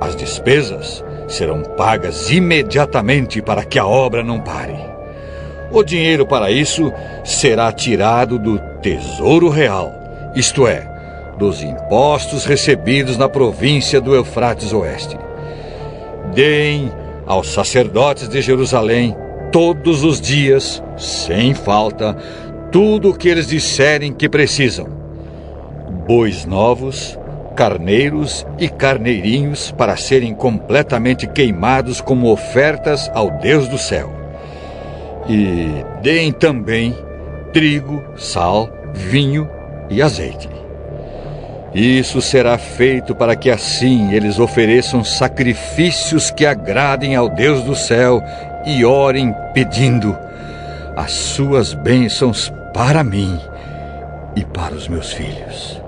As despesas serão pagas imediatamente para que a obra não pare. O dinheiro para isso será tirado do Tesouro Real, isto é, dos impostos recebidos na província do Eufrates Oeste. Deem aos sacerdotes de Jerusalém todos os dias, sem falta, tudo o que eles disserem que precisam: bois novos, carneiros e carneirinhos para serem completamente queimados como ofertas ao Deus do céu. E deem também trigo, sal, vinho e azeite. Isso será feito para que assim eles ofereçam sacrifícios que agradem ao Deus do céu e orem pedindo as suas bênçãos para mim e para os meus filhos.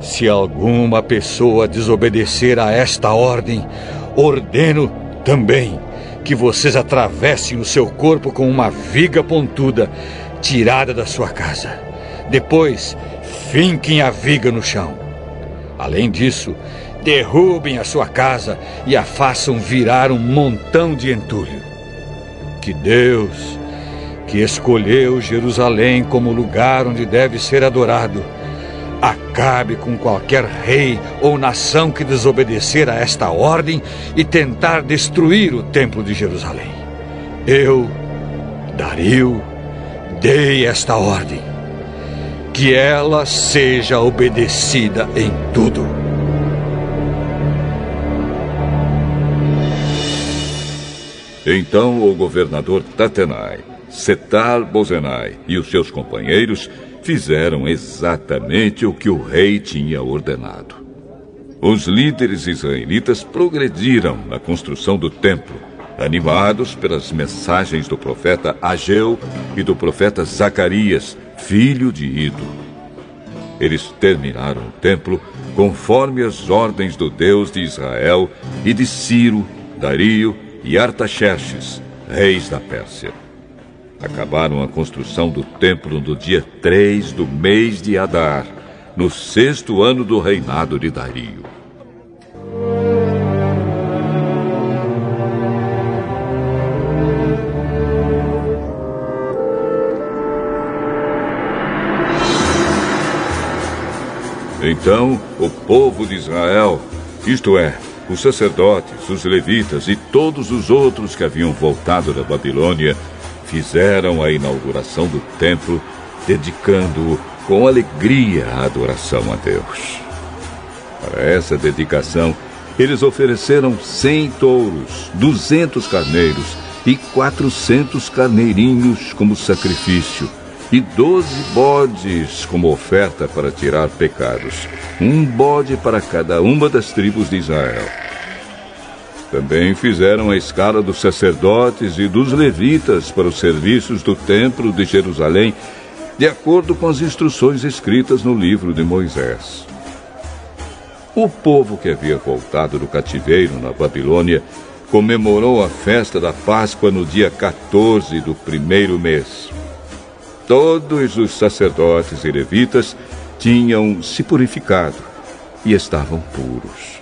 Se alguma pessoa desobedecer a esta ordem, ordeno também que vocês atravessem o seu corpo com uma viga pontuda tirada da sua casa. Depois, finquem a viga no chão. Além disso, derrubem a sua casa e a façam virar um montão de entulho. Que Deus, que escolheu Jerusalém como lugar onde deve ser adorado, acabe com qualquer rei ou nação que desobedecer a esta ordem e tentar destruir o templo de Jerusalém. Eu, Dario, dei esta ordem que ela seja obedecida em tudo. Então o governador Tatenai, Setar Bozenai e os seus companheiros fizeram exatamente o que o rei tinha ordenado. Os líderes israelitas progrediram na construção do templo, animados pelas mensagens do profeta Ageu e do profeta Zacarias, filho de Ido. Eles terminaram o templo conforme as ordens do Deus de Israel e de Ciro, Dario e Artaxerxes, reis da Pérsia. Acabaram a construção do templo no dia 3 do mês de Adar, no sexto ano do reinado de Dario. Então o povo de Israel, isto é, os sacerdotes, os levitas e todos os outros que haviam voltado da Babilônia, fizeram a inauguração do templo, dedicando-o com alegria à adoração a Deus. Para essa dedicação, eles ofereceram cem touros, duzentos carneiros e quatrocentos carneirinhos como sacrifício e doze bodes como oferta para tirar pecados, um bode para cada uma das tribos de Israel. Também fizeram a escala dos sacerdotes e dos levitas para os serviços do templo de Jerusalém, de acordo com as instruções escritas no livro de Moisés. O povo que havia voltado do cativeiro na Babilônia comemorou a festa da Páscoa no dia 14 do primeiro mês. Todos os sacerdotes e levitas tinham se purificado e estavam puros.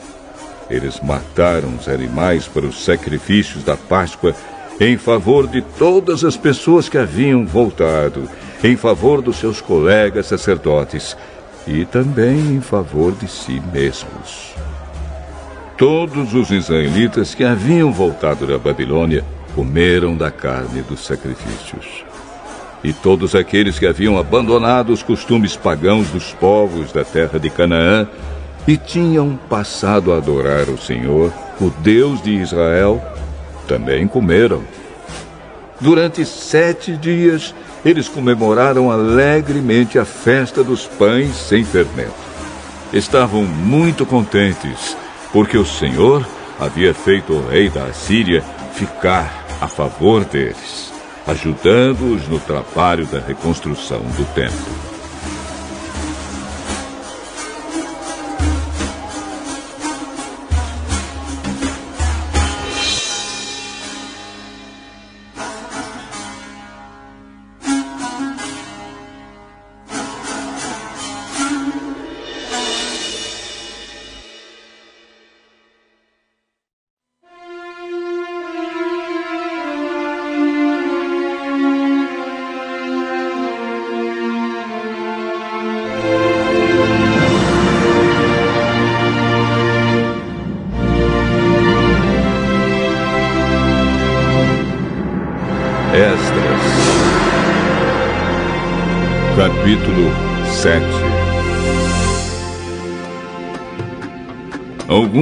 Eles mataram os animais para os sacrifícios da Páscoa em favor de todas as pessoas que haviam voltado, em favor dos seus colegas sacerdotes e também em favor de si mesmos. Todos os israelitas que haviam voltado da Babilônia comeram da carne dos sacrifícios e todos aqueles que haviam abandonado os costumes pagãos dos povos da terra de Canaã e tinham passado a adorar o Senhor, o Deus de Israel, também comeram. Durante sete dias, eles comemoraram alegremente a festa dos pães sem fermento. Estavam muito contentes, porque o Senhor havia feito o rei da Assíria ficar a favor deles ajudando-os no trabalho da reconstrução do templo.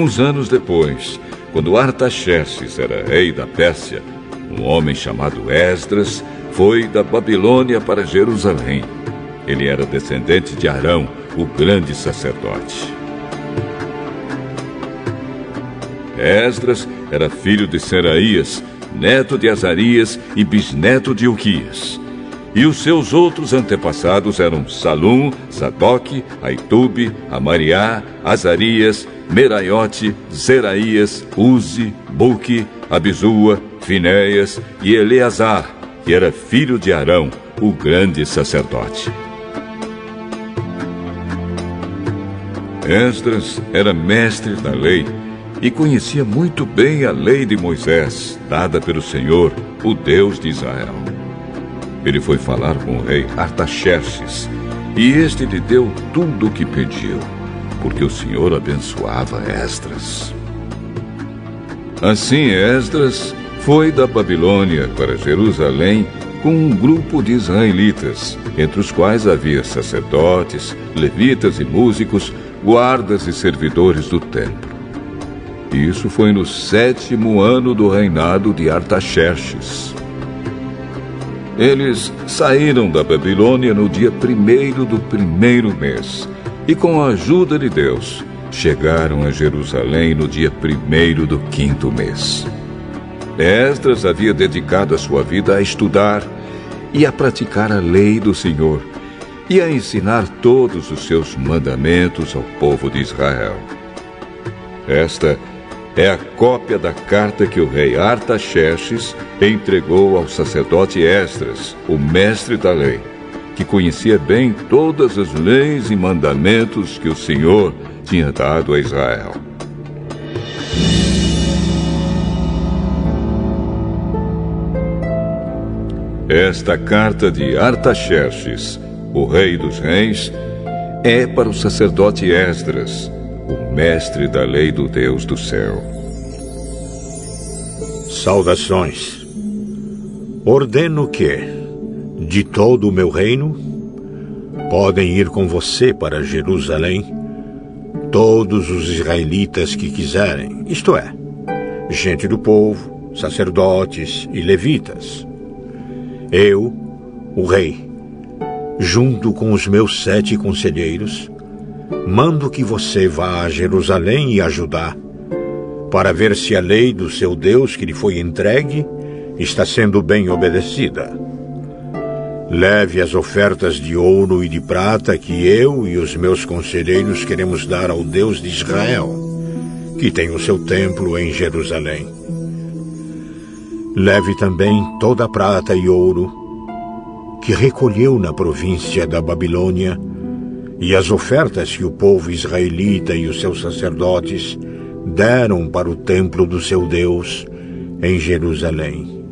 Alguns anos depois, quando Artaxerxes era rei da Pérsia, um homem chamado Esdras foi da Babilônia para Jerusalém. Ele era descendente de Arão, o grande sacerdote. Esdras era filho de Seraías, neto de Azarias e bisneto de Uquias. E os seus outros antepassados eram Salum, Sadoc, Aitube, Amariá, Azarias, Meraiote, Zeraías, Uzi, Buque, Abizua, Finéias e Eleazar, que era filho de Arão, o grande sacerdote. Esdras era mestre da lei e conhecia muito bem a lei de Moisés, dada pelo Senhor, o Deus de Israel. Ele foi falar com o rei Artaxerxes, e este lhe deu tudo o que pediu, porque o Senhor abençoava Esdras. Assim Esdras foi da Babilônia para Jerusalém com um grupo de israelitas, entre os quais havia sacerdotes, levitas e músicos, guardas e servidores do templo. Isso foi no sétimo ano do reinado de Artaxerxes. Eles saíram da Babilônia no dia primeiro do primeiro mês e, com a ajuda de Deus, chegaram a Jerusalém no dia primeiro do quinto mês. Esdras havia dedicado a sua vida a estudar e a praticar a lei do Senhor e a ensinar todos os seus mandamentos ao povo de Israel. Esta é a cópia da carta que o rei Artaxerxes entregou ao sacerdote Esdras, o mestre da lei, que conhecia bem todas as leis e mandamentos que o Senhor tinha dado a Israel. Esta carta de Artaxerxes, o rei dos reis, é para o sacerdote Esdras, mestre da lei do Deus do céu. Saudações. Ordeno que, de todo o meu reino, podem ir com você para Jerusalém todos os israelitas que quiserem, isto é, gente do povo, sacerdotes e levitas. Eu, o rei, junto com os meus sete conselheiros, mando que você vá a Jerusalém e a Judá, para ver se a lei do seu Deus que lhe foi entregue está sendo bem obedecida. Leve as ofertas de ouro e de prata que eu e os meus conselheiros queremos dar ao Deus de Israel, que tem o seu templo em Jerusalém. Leve também toda a prata e ouro que recolheu na província da Babilônia e as ofertas que o povo israelita e os seus sacerdotes deram para o templo do seu Deus em Jerusalém.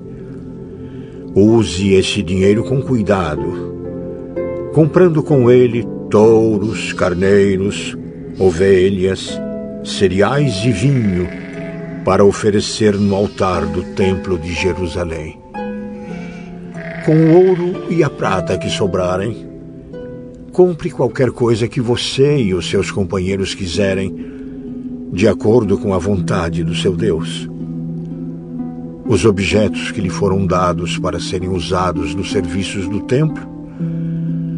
Use esse dinheiro com cuidado, comprando com ele touros, carneiros, ovelhas, cereais e vinho para oferecer no altar do templo de Jerusalém. Com o ouro e a prata que sobrarem, compre qualquer coisa que você e os seus companheiros quiserem, de acordo com a vontade do seu Deus. Os objetos que lhe foram dados para serem usados nos serviços do templo,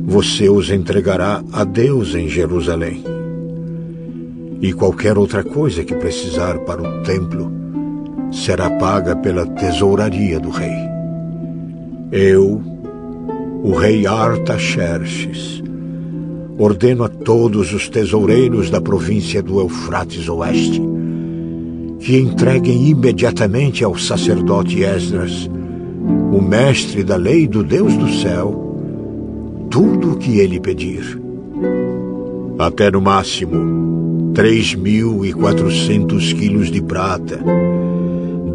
você os entregará a Deus em Jerusalém. E qualquer outra coisa que precisar para o templo será paga pela tesouraria do rei. Eu, o rei Artaxerxes, ordeno a todos os tesoureiros da província do Eufrates Oeste que entreguem imediatamente ao sacerdote Esdras, o mestre da lei do Deus do céu, tudo o que ele pedir. Até no máximo, três mil e quatrocentos quilos de prata,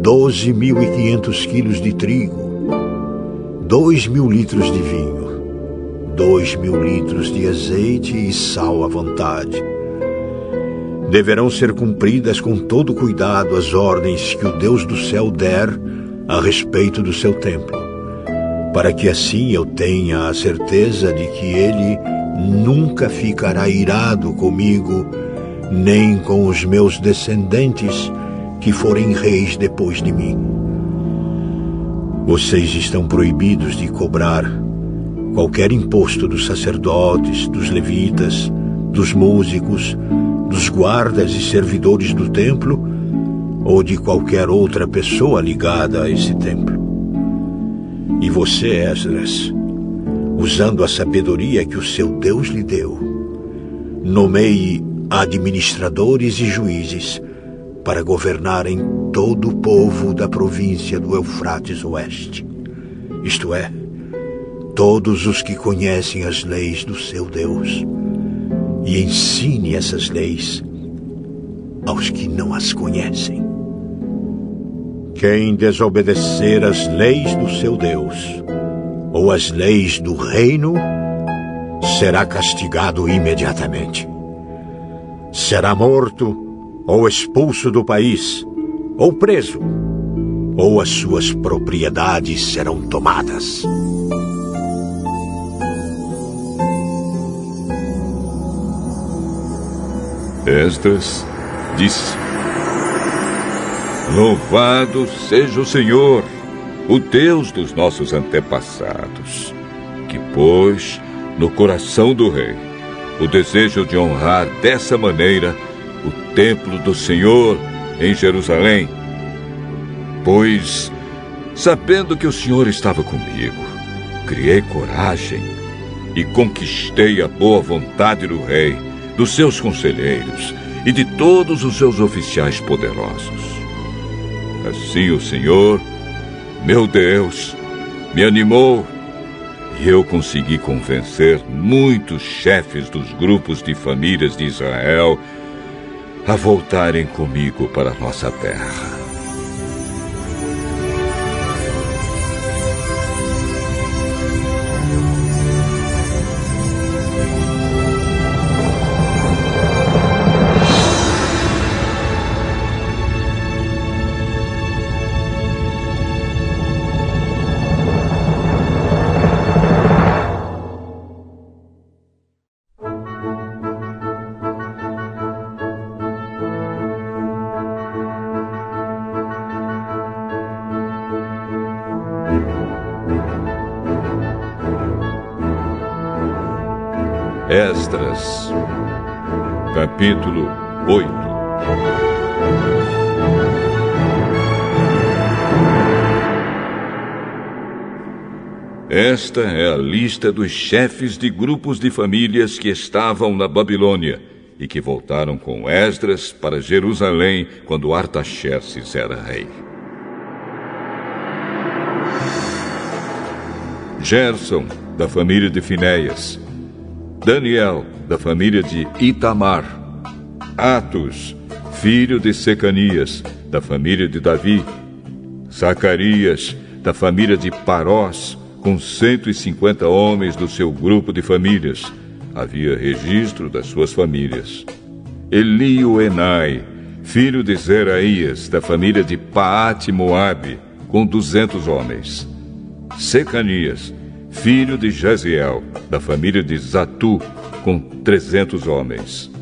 doze mil e quinhentos quilos de trigo, dois mil litros de vinho, dois mil litros de azeite e sal à vontade. Deverão ser cumpridas com todo cuidado as ordens que o Deus do céu der a respeito do seu templo, para que assim eu tenha a certeza de que ele nunca ficará irado comigo, nem com os meus descendentes que forem reis depois de mim. Vocês estão proibidos de cobrar qualquer imposto dos sacerdotes, dos levitas, dos músicos, dos guardas e servidores do templo ou de qualquer outra pessoa ligada a esse templo. E você, Esdras, usando a sabedoria que o seu Deus lhe deu, nomeie administradores e juízes para governarem todo o povo da província do Eufrates Oeste, isto é, todos os que conhecem as leis do seu Deus, e ensine essas leis aos que não as conhecem. Quem desobedecer as leis do seu Deus ou as leis do reino será castigado imediatamente. Será morto ou expulso do país, ou preso, ou as suas propriedades serão tomadas. Esdras disse: Louvado seja o Senhor, o Deus dos nossos antepassados, que pôs no coração do rei o desejo de honrar dessa maneira o templo do Senhor em Jerusalém. Pois, sabendo que o Senhor estava comigo, criei coragem e conquistei a boa vontade do rei dos seus conselheiros e de todos os seus oficiais poderosos. Assim o Senhor, meu Deus, me animou e eu consegui convencer muitos chefes dos grupos de famílias de Israel a voltarem comigo para nossa terra. Capítulo 8 Esta é a lista dos chefes de grupos de famílias que estavam na Babilônia e que voltaram com Esdras para Jerusalém quando Artaxerxes era rei. Gerson, da família de Finéias, Daniel, da família de Itamar. Atos, filho de Secanias, da família de Davi. Zacarias, da família de Parós, com 150 homens do seu grupo de famílias. Havia registro das suas famílias. Elio Enai, filho de Zeraías, da família de Paate Moabe, com 200 homens. Secanias, filho de Jaziel, da família de Zatu, com trezentos homens.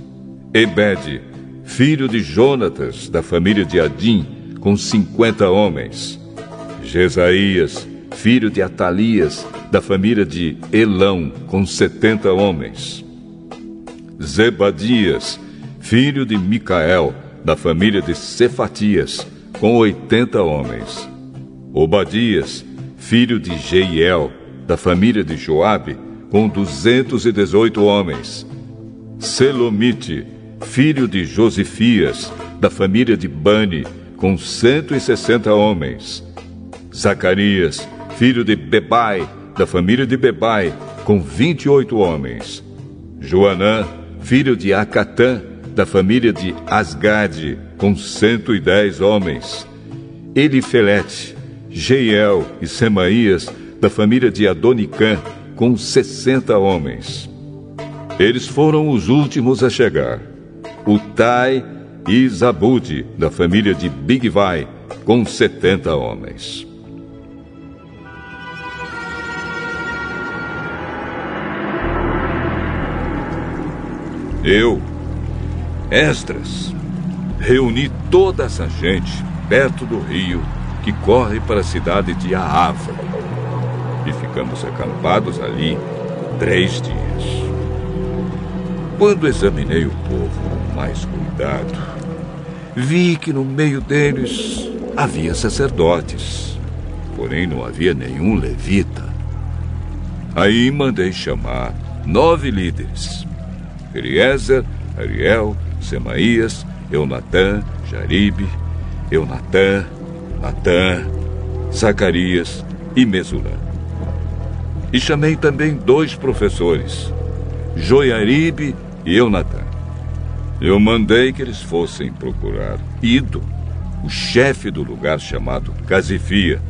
Ebed, filho de Jonatas, da família de Adim, com cinquenta homens. Jesaías, filho de Atalias, da família de Elão, com setenta homens. Zebadias, filho de Micael, da família de Cefatias, com oitenta homens. Obadias, filho de Jeiel, da família de Joabe, com duzentos e dezoito homens. Selomite, filho de Josifias, da família de Bani, com cento e sessenta homens. Zacarias, filho de Bebai, da família de Bebai, com vinte e oito homens. Joanã, filho de Acatã, da família de Asgade, com cento e dez homens. Elifelete, Jeiel e Semaías, da família de Adonicã, com 60 homens. Eles foram os últimos a chegar. Utai e Zabudi, da família de Bigvai, com 70 homens. Eu, Esdras, reuni toda essa gente perto do rio que corre para a cidade de Aava. E ficamos acampados ali três dias. Quando examinei o povo, mais cuidado, vi que no meio deles havia sacerdotes, porém não havia nenhum levita. Aí mandei chamar nove líderes: Eliezer, Ariel, Semaías, Eunatã, Jaribe, Eunatã, Natã, Zacarias e Mesulã. E chamei também dois professores, Joiaribe e Eunatã. Eu mandei que eles fossem procurar Ido, o chefe do lugar chamado Casifia,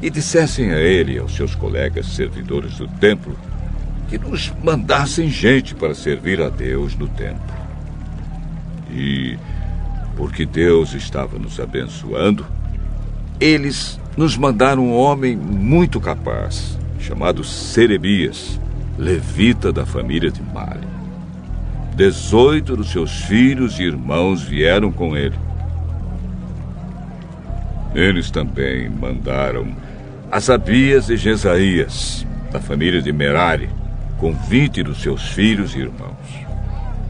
e dissessem a ele e aos seus colegas servidores do templo que nos mandassem gente para servir a Deus no templo. E, porque Deus estava nos abençoando, eles nos mandaram um homem muito capaz, chamado Serebias, levita da família de Mali. Dezoito dos seus filhos e irmãos vieram com ele. Eles também mandaram Asabias e Jesaías, da família de Merari, com vinte dos seus filhos e irmãos.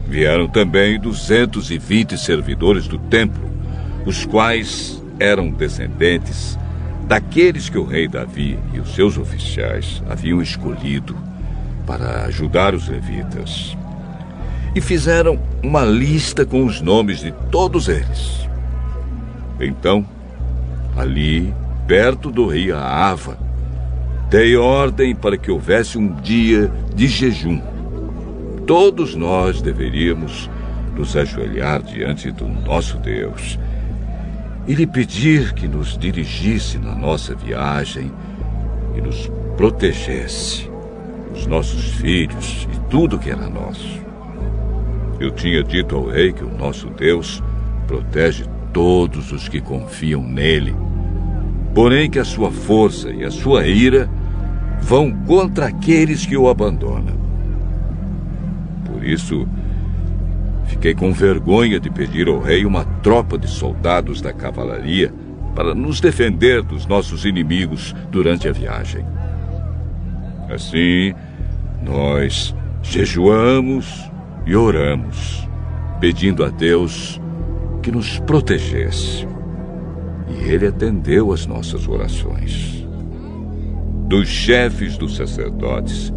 Vieram também duzentos e vinte servidores do templo, os quais eram descendentes daqueles que o rei Davi e os seus oficiais haviam escolhido para ajudar os levitas. E fizeram uma lista com os nomes de todos eles. Então, ali perto do rio Ava, dei ordem para que houvesse um dia de jejum. Todos nós deveríamos nos ajoelhar diante do nosso Deus e lhe pedir que nos dirigisse na nossa viagem e nos protegesse, os nossos filhos e tudo que era nosso. Eu tinha dito ao rei que o nosso Deus protege todos os que confiam nele porém que a sua força e a sua ira vão contra aqueles que o abandonam. Por isso, fiquei com vergonha de pedir ao rei uma tropa de soldados da cavalaria para nos defender dos nossos inimigos durante a viagem. Assim, nós jejuamos e oramos, pedindo a Deus que nos protegesse e ele atendeu às nossas orações. Dos chefes dos sacerdotes,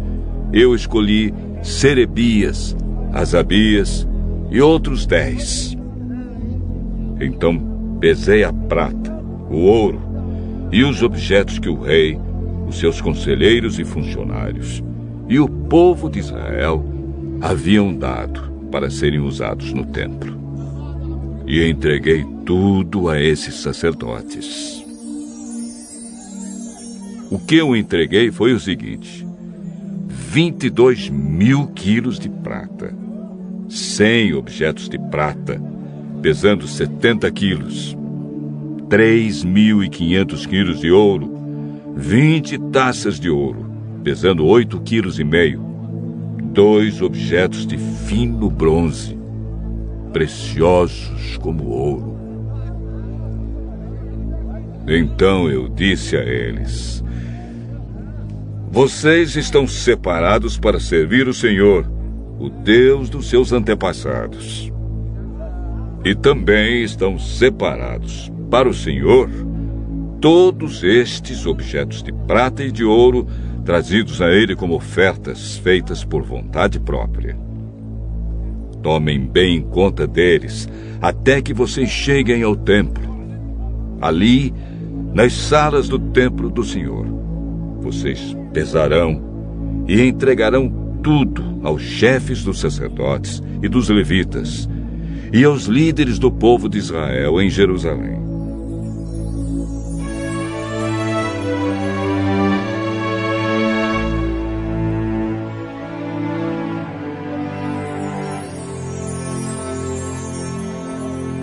eu escolhi Serebias, Asabias e outros dez. Então pesei a prata, o ouro e os objetos que o rei, os seus conselheiros e funcionários e o povo de Israel haviam dado para serem usados no templo. E entreguei tudo a esses sacerdotes. O que eu entreguei foi o seguinte: 22 mil quilos de prata, 100 objetos de prata, pesando 70 quilos, 3.500 quilos de ouro, 20 taças de ouro, pesando 8 quilos e meio, dois objetos de fino bronze, preciosos como ouro, então eu disse a eles: Vocês estão separados para servir o Senhor, o Deus dos seus antepassados. E também estão separados para o Senhor todos estes objetos de prata e de ouro trazidos a ele como ofertas feitas por vontade própria. Tomem bem conta deles até que vocês cheguem ao templo. Ali nas salas do templo do Senhor. Vocês pesarão e entregarão tudo aos chefes dos sacerdotes e dos levitas e aos líderes do povo de Israel em Jerusalém.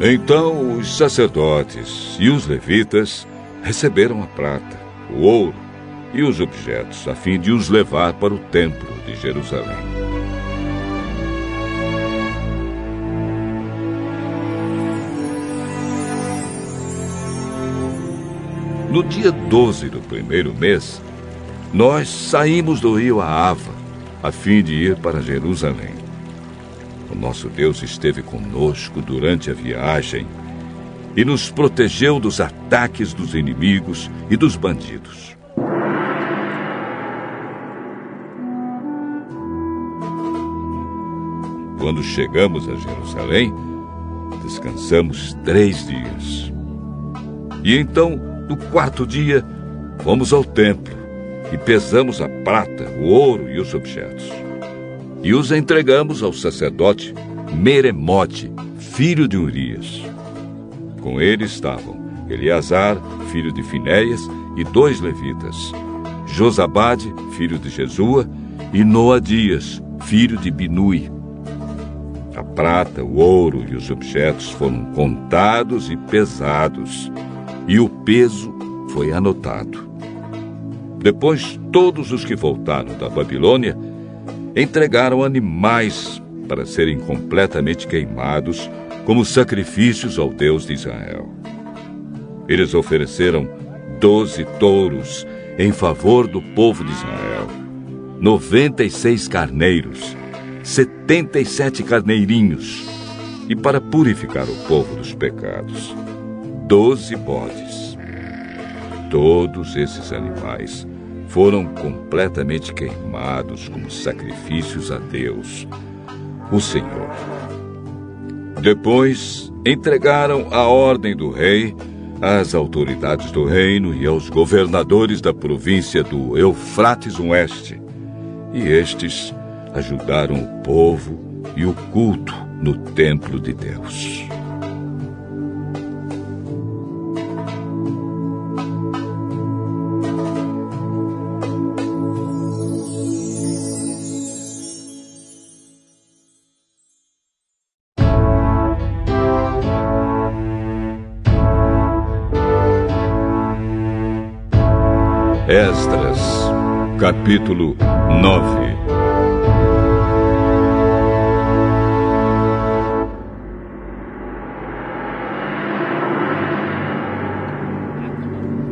Então os sacerdotes e os levitas receberam a prata, o ouro e os objetos, a fim de os levar para o templo de Jerusalém. No dia 12 do primeiro mês, nós saímos do rio Aava, a fim de ir para Jerusalém. O nosso Deus esteve conosco durante a viagem e nos protegeu dos ataques dos inimigos e dos bandidos. Quando chegamos a Jerusalém, descansamos três dias. E então, no quarto dia, fomos ao templo e pesamos a prata, o ouro e os objetos. E os entregamos ao sacerdote Meremote, filho de Urias. Com ele estavam Eleazar, filho de Finéias, e dois levitas, Josabade, filho de Jesua, e Noadias, filho de Binui. A prata, o ouro e os objetos foram contados e pesados, e o peso foi anotado. Depois, todos os que voltaram da Babilônia entregaram animais para serem completamente queimados como sacrifícios ao Deus de Israel. Eles ofereceram doze touros em favor do povo de Israel, noventa e seis carneiros, setenta e sete carneirinhos, e para purificar o povo dos pecados, doze bodes. Todos esses animais foram completamente queimados como sacrifícios a Deus, o Senhor. Depois entregaram a ordem do rei às autoridades do reino e aos governadores da província do Eufrates Oeste. E estes ajudaram o povo e o culto no templo de Deus. Esdras, capítulo 9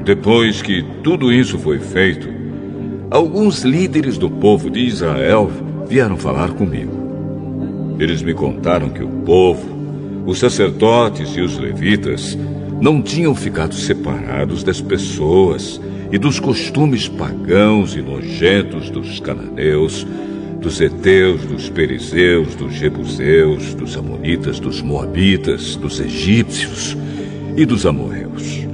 Depois que tudo isso foi feito, alguns líderes do povo de Israel vieram falar comigo. Eles me contaram que o povo, os sacerdotes e os levitas não tinham ficado separados das pessoas e dos costumes pagãos e nojentos dos cananeus, dos heteus, dos perizeus, dos jebuseus, dos amonitas, dos moabitas, dos egípcios e dos amorreus.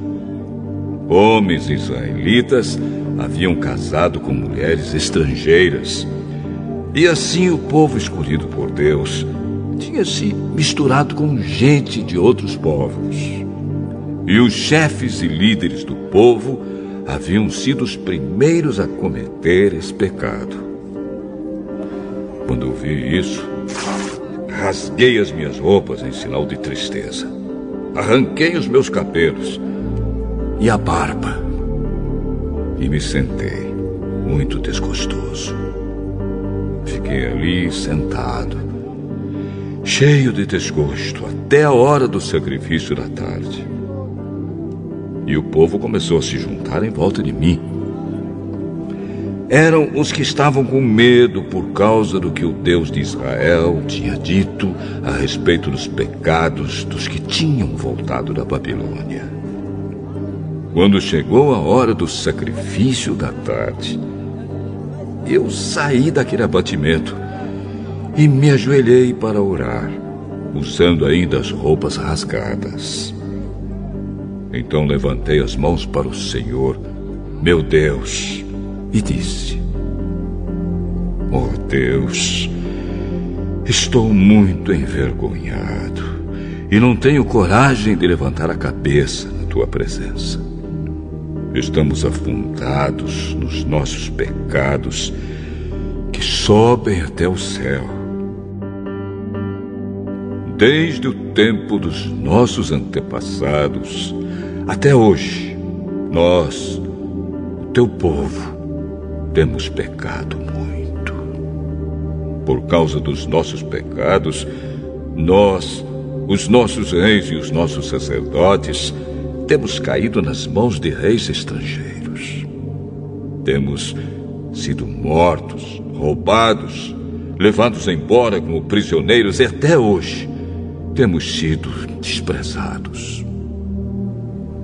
Homens israelitas haviam casado com mulheres estrangeiras. E assim o povo escolhido por Deus tinha se misturado com gente de outros povos. E os chefes e líderes do povo haviam sido os primeiros a cometer esse pecado. Quando vi isso, rasguei as minhas roupas em sinal de tristeza. Arranquei os meus cabelos e a barba e me sentei, muito desgostoso. Fiquei ali sentado, cheio de desgosto, até a hora do sacrifício da tarde. E o povo começou a se juntar em volta de mim. Eram os que estavam com medo por causa do que o Deus de Israel tinha dito a respeito dos pecados dos que tinham voltado da Babilônia. Quando chegou a hora do sacrifício da tarde, eu saí daquele abatimento e me ajoelhei para orar, usando ainda as roupas rasgadas. Então levantei as mãos para o Senhor, meu Deus, e disse: Oh Deus, estou muito envergonhado e não tenho coragem de levantar a cabeça na tua presença. Estamos afundados nos nossos pecados que sobem até o céu. Desde o tempo dos nossos antepassados, até hoje, nós, o teu povo, temos pecado muito. Por causa dos nossos pecados, nós, os nossos reis e os nossos sacerdotes, temos caído nas mãos de reis estrangeiros. Temos sido mortos, roubados, levados embora como prisioneiros e até hoje temos sido desprezados.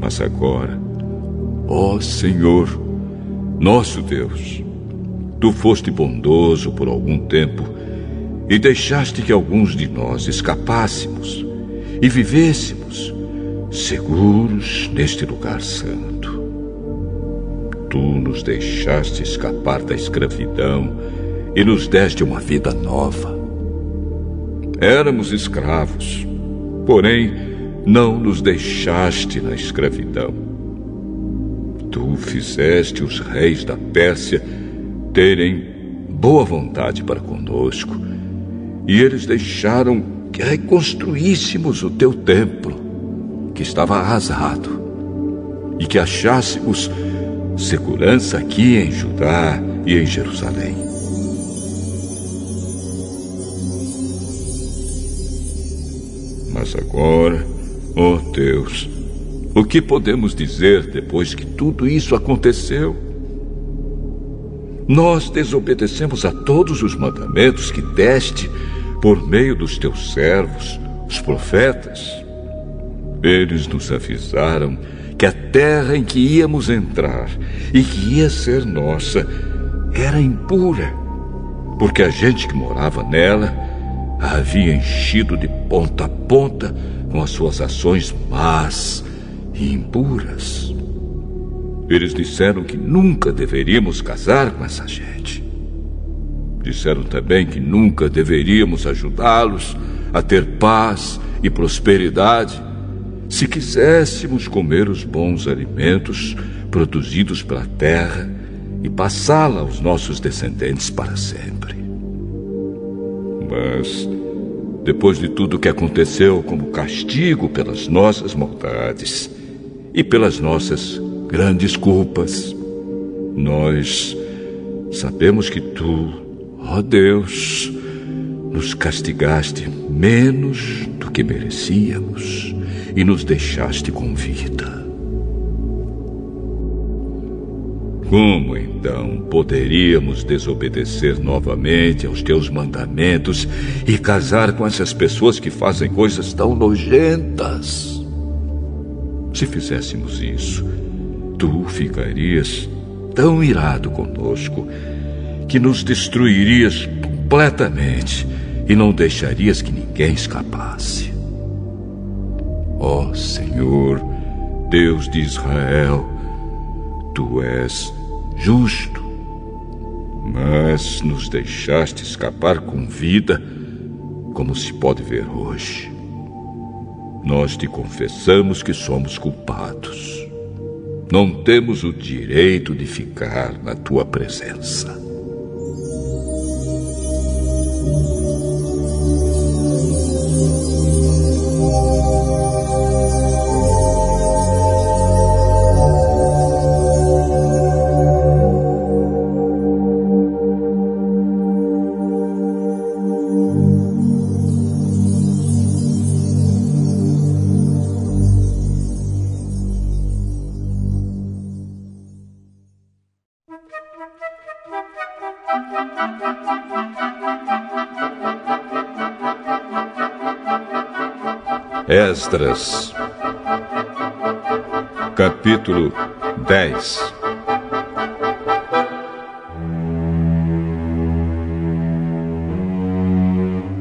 Mas agora, ó Senhor, nosso Deus, tu foste bondoso por algum tempo e deixaste que alguns de nós escapássemos e vivêssemos seguros neste lugar santo. Tu nos deixaste escapar da escravidão e nos deste uma vida nova. Éramos escravos, porém não nos deixaste na escravidão. Tu fizeste os reis da Pérsia terem boa vontade para conosco, e eles deixaram que reconstruíssemos o teu templo, que estava arrasado, e que achássemos segurança aqui em Judá e em Jerusalém. Mas agora, oh Deus, o que podemos dizer depois que tudo isso aconteceu? Nós desobedecemos a todos os mandamentos que deste por meio dos teus servos, os profetas. Eles nos avisaram que a terra em que íamos entrar e que ia ser nossa era impura, porque a gente que morava nela a havia enchido de ponta a ponta com as suas ações más e impuras. Eles disseram que nunca deveríamos casar com essa gente. Disseram também que nunca deveríamos ajudá-los a ter paz e prosperidade se quiséssemos comer os bons alimentos produzidos pela terra e passá-la aos nossos descendentes para sempre. Mas, depois de tudo que aconteceu como castigo pelas nossas maldades e pelas nossas grandes culpas, nós sabemos que tu, ó Deus, nos castigaste menos do que merecíamos e nos deixaste com vida. Como então poderíamos desobedecer novamente aos teus mandamentos e casar com essas pessoas que fazem coisas tão nojentas? Se fizéssemos isso, tu ficarias tão irado conosco que nos destruirias completamente e não deixarias que ninguém escapasse. Ó oh, Senhor, Deus de Israel, tu és justo, mas nos deixaste escapar com vida, como se pode ver hoje. Nós te confessamos que somos culpados. Não temos o direito de ficar na tua presença. Esdras, capítulo 10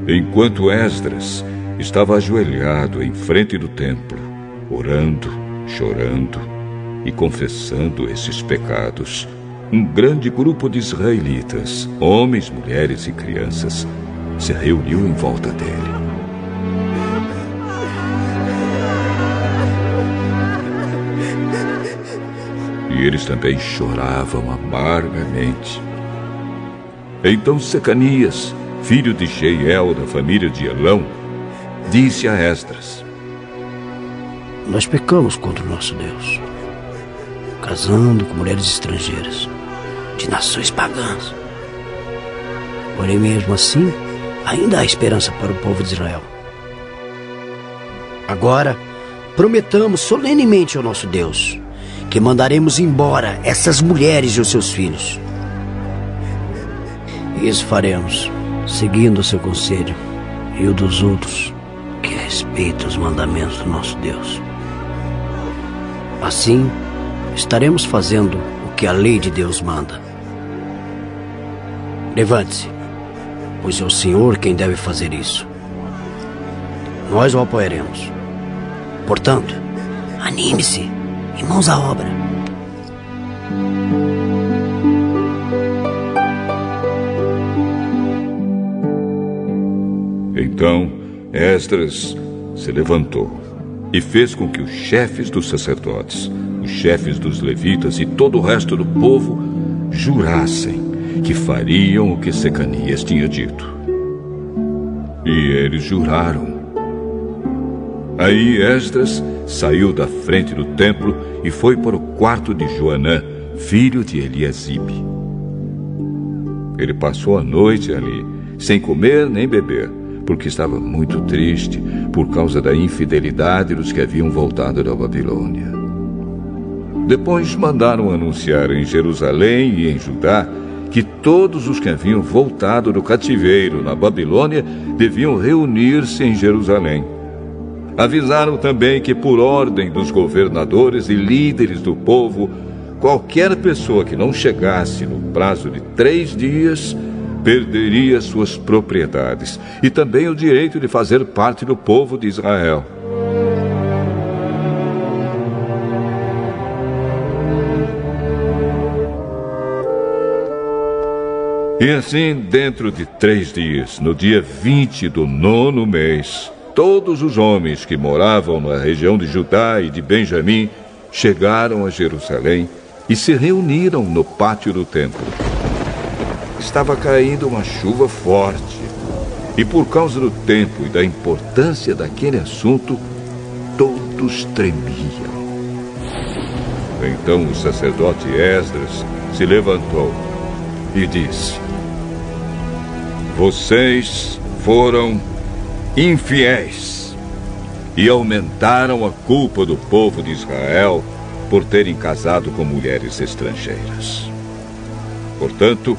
Enquanto Esdras estava ajoelhado em frente do templo, orando, chorando e confessando esses pecados, um grande grupo de israelitas, homens, mulheres e crianças, se reuniu em volta dele. Eles também choravam amargamente. Então Secanias, filho de Jeiel da família de Elão, disse a Esdras: Nós pecamos contra o nosso Deus, casando com mulheres estrangeiras de nações pagãs. Porém, mesmo assim, ainda há esperança para o povo de Israel. Agora, prometamos solenemente ao nosso Deus que mandaremos embora essas mulheres e os seus filhos. Isso faremos, seguindo o seu conselho e o dos outros que respeitam os mandamentos do nosso Deus. Assim, estaremos fazendo o que a lei de Deus manda. Levante-se, pois é o Senhor quem deve fazer isso. Nós o apoiaremos. Portanto, anime-se e mãos à obra. Então Esdras se levantou e fez com que os chefes dos sacerdotes, os chefes dos levitas e todo o resto do povo jurassem que fariam o que Secanias tinha dito. E eles juraram. Aí Esdras saiu da frente do templo e foi para o quarto de Joanã, filho de Eliasibe. Ele passou a noite ali, sem comer nem beber, porque estava muito triste por causa da infidelidade dos que haviam voltado da Babilônia. Depois mandaram anunciar em Jerusalém e em Judá que todos os que haviam voltado do cativeiro na Babilônia deviam reunir-se em Jerusalém. Avisaram também que, por ordem dos governadores e líderes do povo, qualquer pessoa que não chegasse no prazo de três dias perderia suas propriedades e também o direito de fazer parte do povo de Israel. E assim, dentro de três dias, no dia 20 do nono mês, todos os homens que moravam na região de Judá e de Benjamim chegaram a Jerusalém e se reuniram no pátio do templo. Estava caindo uma chuva forte e, por causa do tempo e da importância daquele assunto, todos tremiam. Então o sacerdote Esdras se levantou e disse: vocês foram infiéis e aumentaram a culpa do povo de Israel por terem casado com mulheres estrangeiras. Portanto,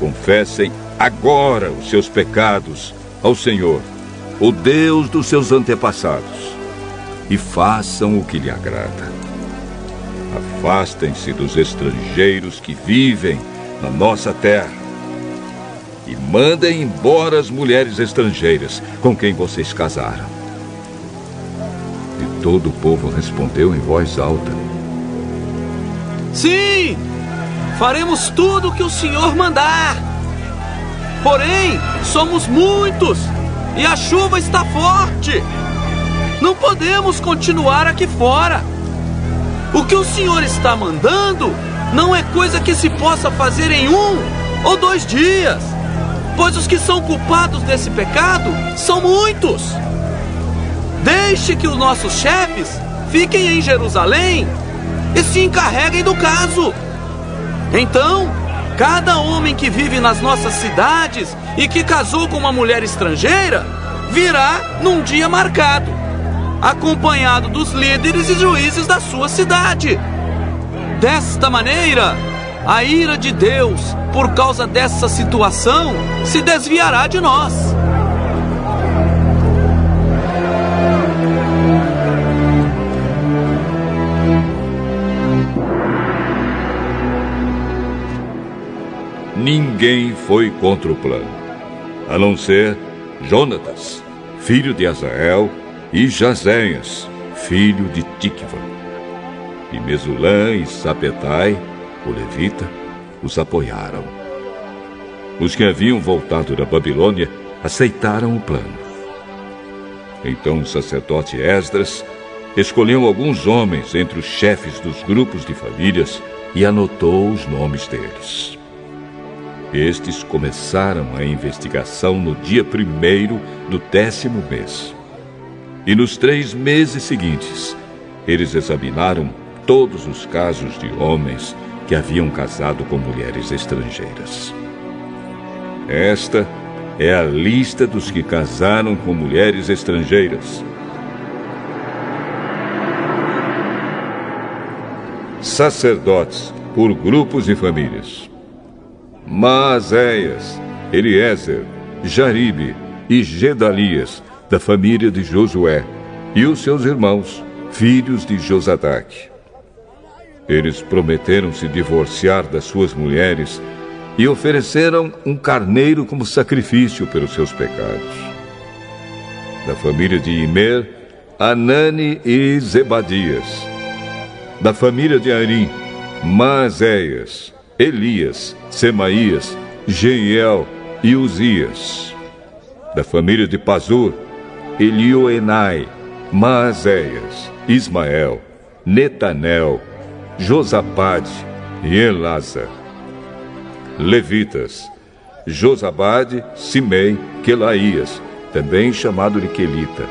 confessem agora os seus pecados ao Senhor, o Deus dos seus antepassados, e façam o que lhe agrada. Afastem-se dos estrangeiros que vivem na nossa terra e mandem embora as mulheres estrangeiras com quem vocês casaram. E todo o povo respondeu em voz alta: Sim! Faremos tudo o que o Senhor mandar. Porém, somos muitos e a chuva está forte. Não podemos continuar aqui fora. O que o Senhor está mandando não é coisa que se possa fazer em um ou dois dias pois os que são culpados desse pecado são muitos. Deixe que os nossos chefes fiquem em Jerusalém e se encarreguem do caso. Então, cada homem que vive nas nossas cidades e que casou com uma mulher estrangeira virá num dia marcado, acompanhado dos líderes e juízes da sua cidade. Desta maneira, a ira de Deus, por causa dessa situação, se desviará de nós. Ninguém foi contra o plano, a não ser Jonatas, filho de Azael, e Jazéias, filho de Tikva. E Mesulã e Sapetai, o levita, os apoiaram. Os que haviam voltado da Babilônia aceitaram o plano. Então o sacerdote Esdras escolheu alguns homens entre os chefes dos grupos de famílias e anotou os nomes deles. Estes começaram a investigação no dia primeiro do décimo mês. E nos três meses seguintes, eles examinaram todos os casos de homens que haviam casado com mulheres estrangeiras. Esta é a lista dos que casaram com mulheres estrangeiras. Sacerdotes, por grupos e famílias. Maséias, Eliezer, Jaribe e Gedalias, da família de Josué, e os seus irmãos, filhos de Josadaque. Eles prometeram se divorciar das suas mulheres e ofereceram um carneiro como sacrifício pelos seus pecados. Da família de Imer, Anani e Zebadias. Da família de Arim, Maazéias, Elias, Semaías, Jeiel e Uzias. Da família de Pazur, Elioenai, Maazéias, Ismael, Netanel, Josabade e Elasa. Levitas, Josabade, Simei, Quelaías, também chamado de Quelita.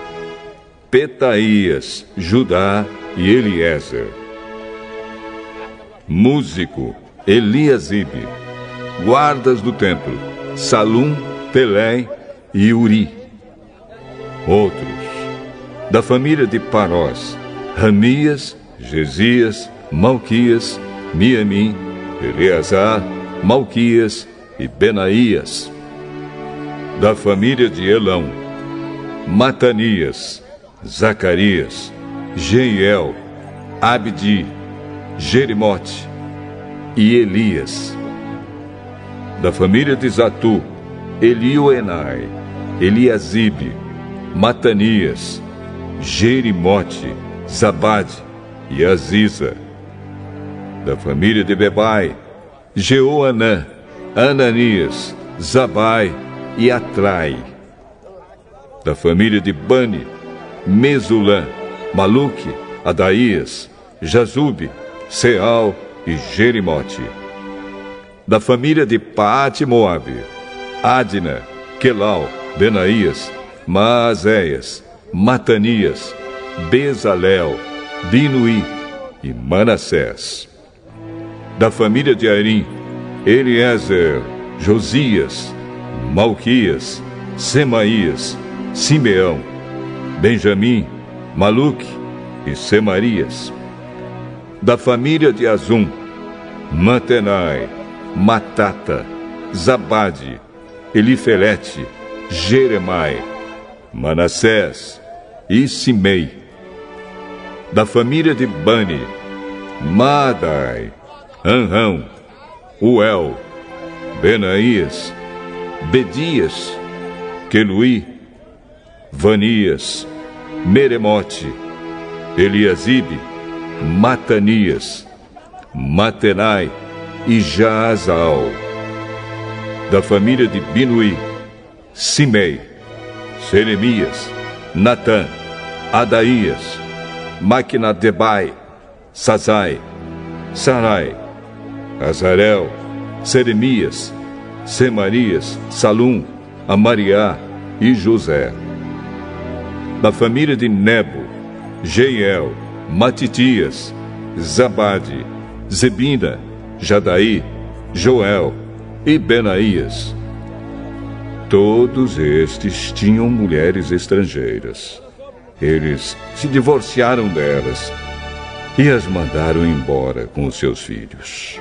Petaías, Judá e Eliezer. Músico, Eliasibe. Guardas do templo, Salum, Pelém e Uri. Outros, da família de Parós, Ramias, Gesias, Malquias, Miamim, Eleazar, Malquias e Benaías. Da família de Elão, Matanias, Zacarias, Jeiel, Abdi, Jerimote e Elias. Da família de Zatu, Elioenai, Eliasibe, Matanias, Jerimote, Zabade e Aziza. Da família de Bebai, Jeoanã, Ananias, Zabai e Atrai. Da família de Bani, Mesulã, Maluque, Adaías, Jazube, Seal e Jerimote. Da família de Paate Moabe, Adna, Quelau, Benaías, Maazéias, Matanias, Bezalel, Binuí e Manassés. Da família de Arim, Eliezer, Josias, Malquias, Semaías, Simeão, Benjamim, Maluque e Semarias. Da família de Azum, Matenai, Matata, Zabade, Elifelete, Jeremai, Manassés e Simei. Da família de Bani, Madai, Anrão, Uel, Benaías, Bedias, Queluí, Vanias, Meremote, Eliasibe, Matanias, Matenai e Jaazal. Da família de Binuí, Simei, Seremias, Natã, Adaías, Maquinadebai, Sazai, Sarai, Azarel, Seremias, Semarias, Salum, Amariá e José. Da família de Nebo, Jeiel, Matitias, Zabade, Zebina, Jadaí, Joel e Benaías. Todos estes tinham mulheres estrangeiras. Eles se divorciaram delas e as mandaram embora com os seus filhos.